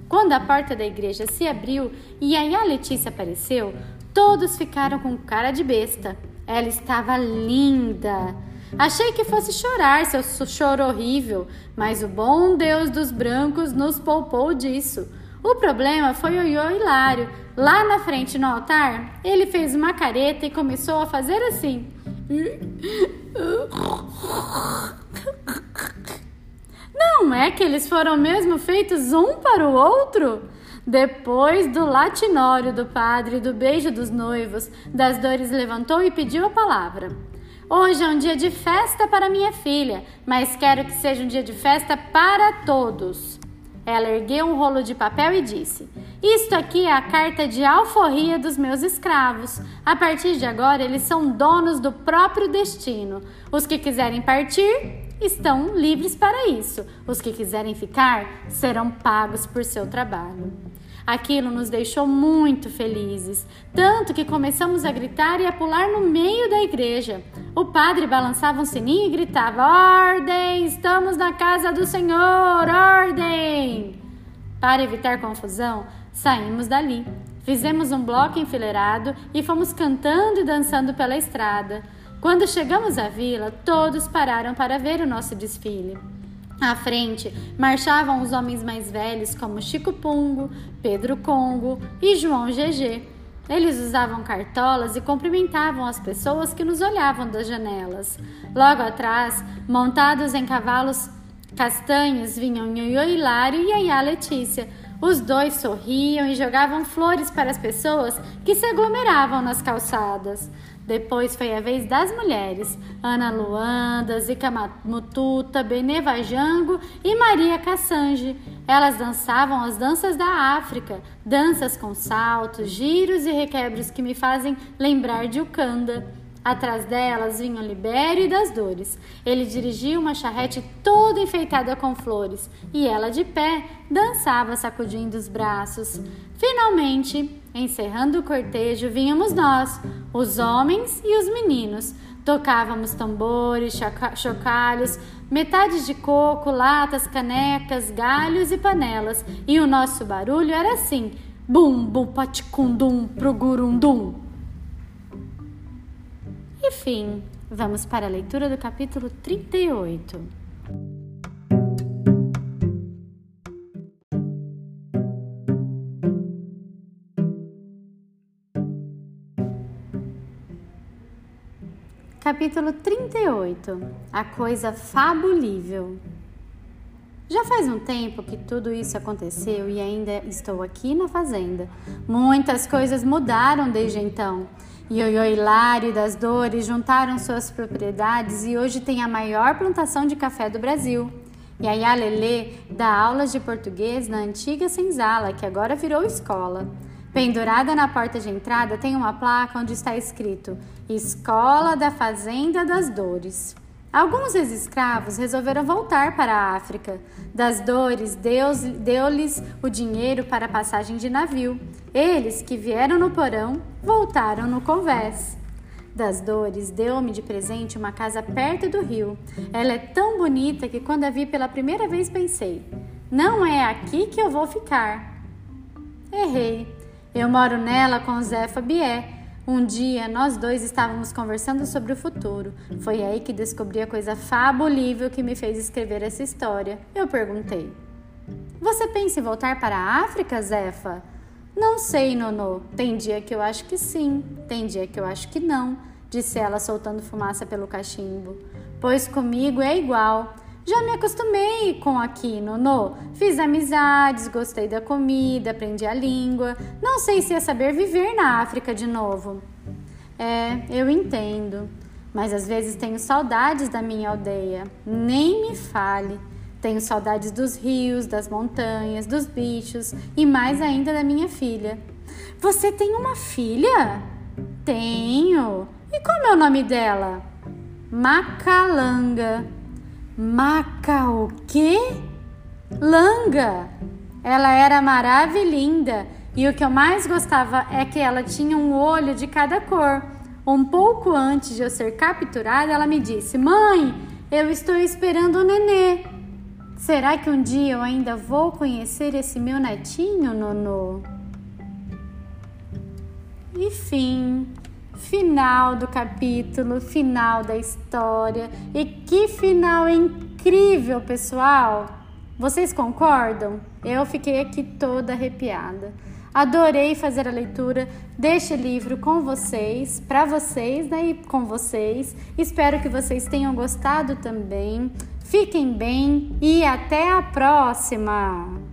A: Quando a porta da igreja se abriu e a Letícia apareceu, todos ficaram com cara de besta. Ela estava linda. Achei que fosse chorar seu choro horrível, mas o bom Deus dos brancos nos poupou disso. O problema foi o Iô Hilário. Lá na frente no altar, ele fez uma careta e começou a fazer assim. Não é que eles foram mesmo feitos um para o outro? Depois do latinório do padre e do beijo dos noivos, das dores levantou e pediu a palavra. Hoje é um dia de festa para minha filha, mas quero que seja um dia de festa para todos. Ela ergueu um rolo de papel e disse: Isto aqui é a carta de alforria dos meus escravos. A partir de agora, eles são donos do próprio destino. Os que quiserem partir, estão livres para isso. Os que quiserem ficar serão pagos por seu trabalho. Aquilo nos deixou muito felizes, tanto que começamos a gritar e a pular no meio da igreja. O padre balançava um sininho e gritava: Ordem! Estamos na casa do Senhor! Ordem! Para evitar confusão, saímos dali. Fizemos um bloco enfileirado e fomos cantando e dançando pela estrada. Quando chegamos à vila, todos pararam para ver o nosso desfile. À frente marchavam os homens mais velhos, como Chico Pungo, Pedro Congo e João GG. Eles usavam cartolas e cumprimentavam as pessoas que nos olhavam das janelas. Logo atrás, montados em cavalos castanhos, vinham Nhoiô Hilário e Ayá Letícia. Os dois sorriam e jogavam flores para as pessoas que se aglomeravam nas calçadas. Depois foi a vez das mulheres: Ana Luanda, Zica Mututa, Beneva Jango e Maria Cassange. Elas dançavam as danças da África, danças com saltos, giros e requebros que me fazem lembrar de Ukanda. Atrás delas vinha o Libério e das Dores. Ele dirigia uma charrete toda enfeitada com flores e ela, de pé, dançava sacudindo os braços. Finalmente, encerrando o cortejo, vínhamos nós, os homens e os meninos. Tocávamos tambores, chocalhos, metades de coco, latas, canecas, galhos e panelas. E o nosso barulho era assim: bum, bum, paticundum, pro gurundum. Enfim, vamos para a leitura do capítulo 38. Capítulo 38 A coisa fabulível. Já faz um tempo que tudo isso aconteceu e ainda estou aqui na fazenda. Muitas coisas mudaram desde então. Ioiô Hilário das Dores juntaram suas propriedades e hoje tem a maior plantação de café do Brasil. Yaya Lelê dá aulas de português na antiga senzala, que agora virou escola. Pendurada na porta de entrada tem uma placa onde está escrito Escola da Fazenda das Dores. Alguns ex-escravos resolveram voltar para a África. Das dores, Deus deu-lhes o dinheiro para a passagem de navio. Eles, que vieram no porão, voltaram no convés. Das dores, deu-me de presente uma casa perto do rio. Ela é tão bonita que quando a vi pela primeira vez pensei: não é aqui que eu vou ficar. Errei. Eu moro nela com Zé Fabié um dia, nós dois estávamos conversando sobre o futuro. Foi aí que descobri a coisa fabulível que me fez escrever essa história. Eu perguntei: Você pensa em voltar para a África, Zefa? Não sei, Nonô. Tem dia que eu acho que sim, tem dia que eu acho que não, disse ela soltando fumaça pelo cachimbo. Pois comigo é igual. Já me acostumei com aqui, Nonô. Fiz amizades, gostei da comida, aprendi a língua. Não sei se ia saber viver na África de novo. É, eu entendo. Mas às vezes tenho saudades da minha aldeia. Nem me fale. Tenho saudades dos rios, das montanhas, dos bichos e mais ainda da minha filha. Você tem uma filha? Tenho. E como é o nome dela? Macalanga. Maca o quê? Langa. Ela era maravilhosa e o que eu mais gostava é que ela tinha um olho de cada cor. Um pouco antes de eu ser capturada, ela me disse: Mãe, eu estou esperando o nenê. Será que um dia eu ainda vou conhecer esse meu netinho, Nonô? E fim. Final do capítulo, final da história. E que final incrível, pessoal! Vocês concordam? Eu fiquei aqui toda arrepiada. Adorei fazer a leitura deste livro com vocês, para vocês né, e com vocês. Espero que vocês tenham gostado também. Fiquem bem e até a próxima!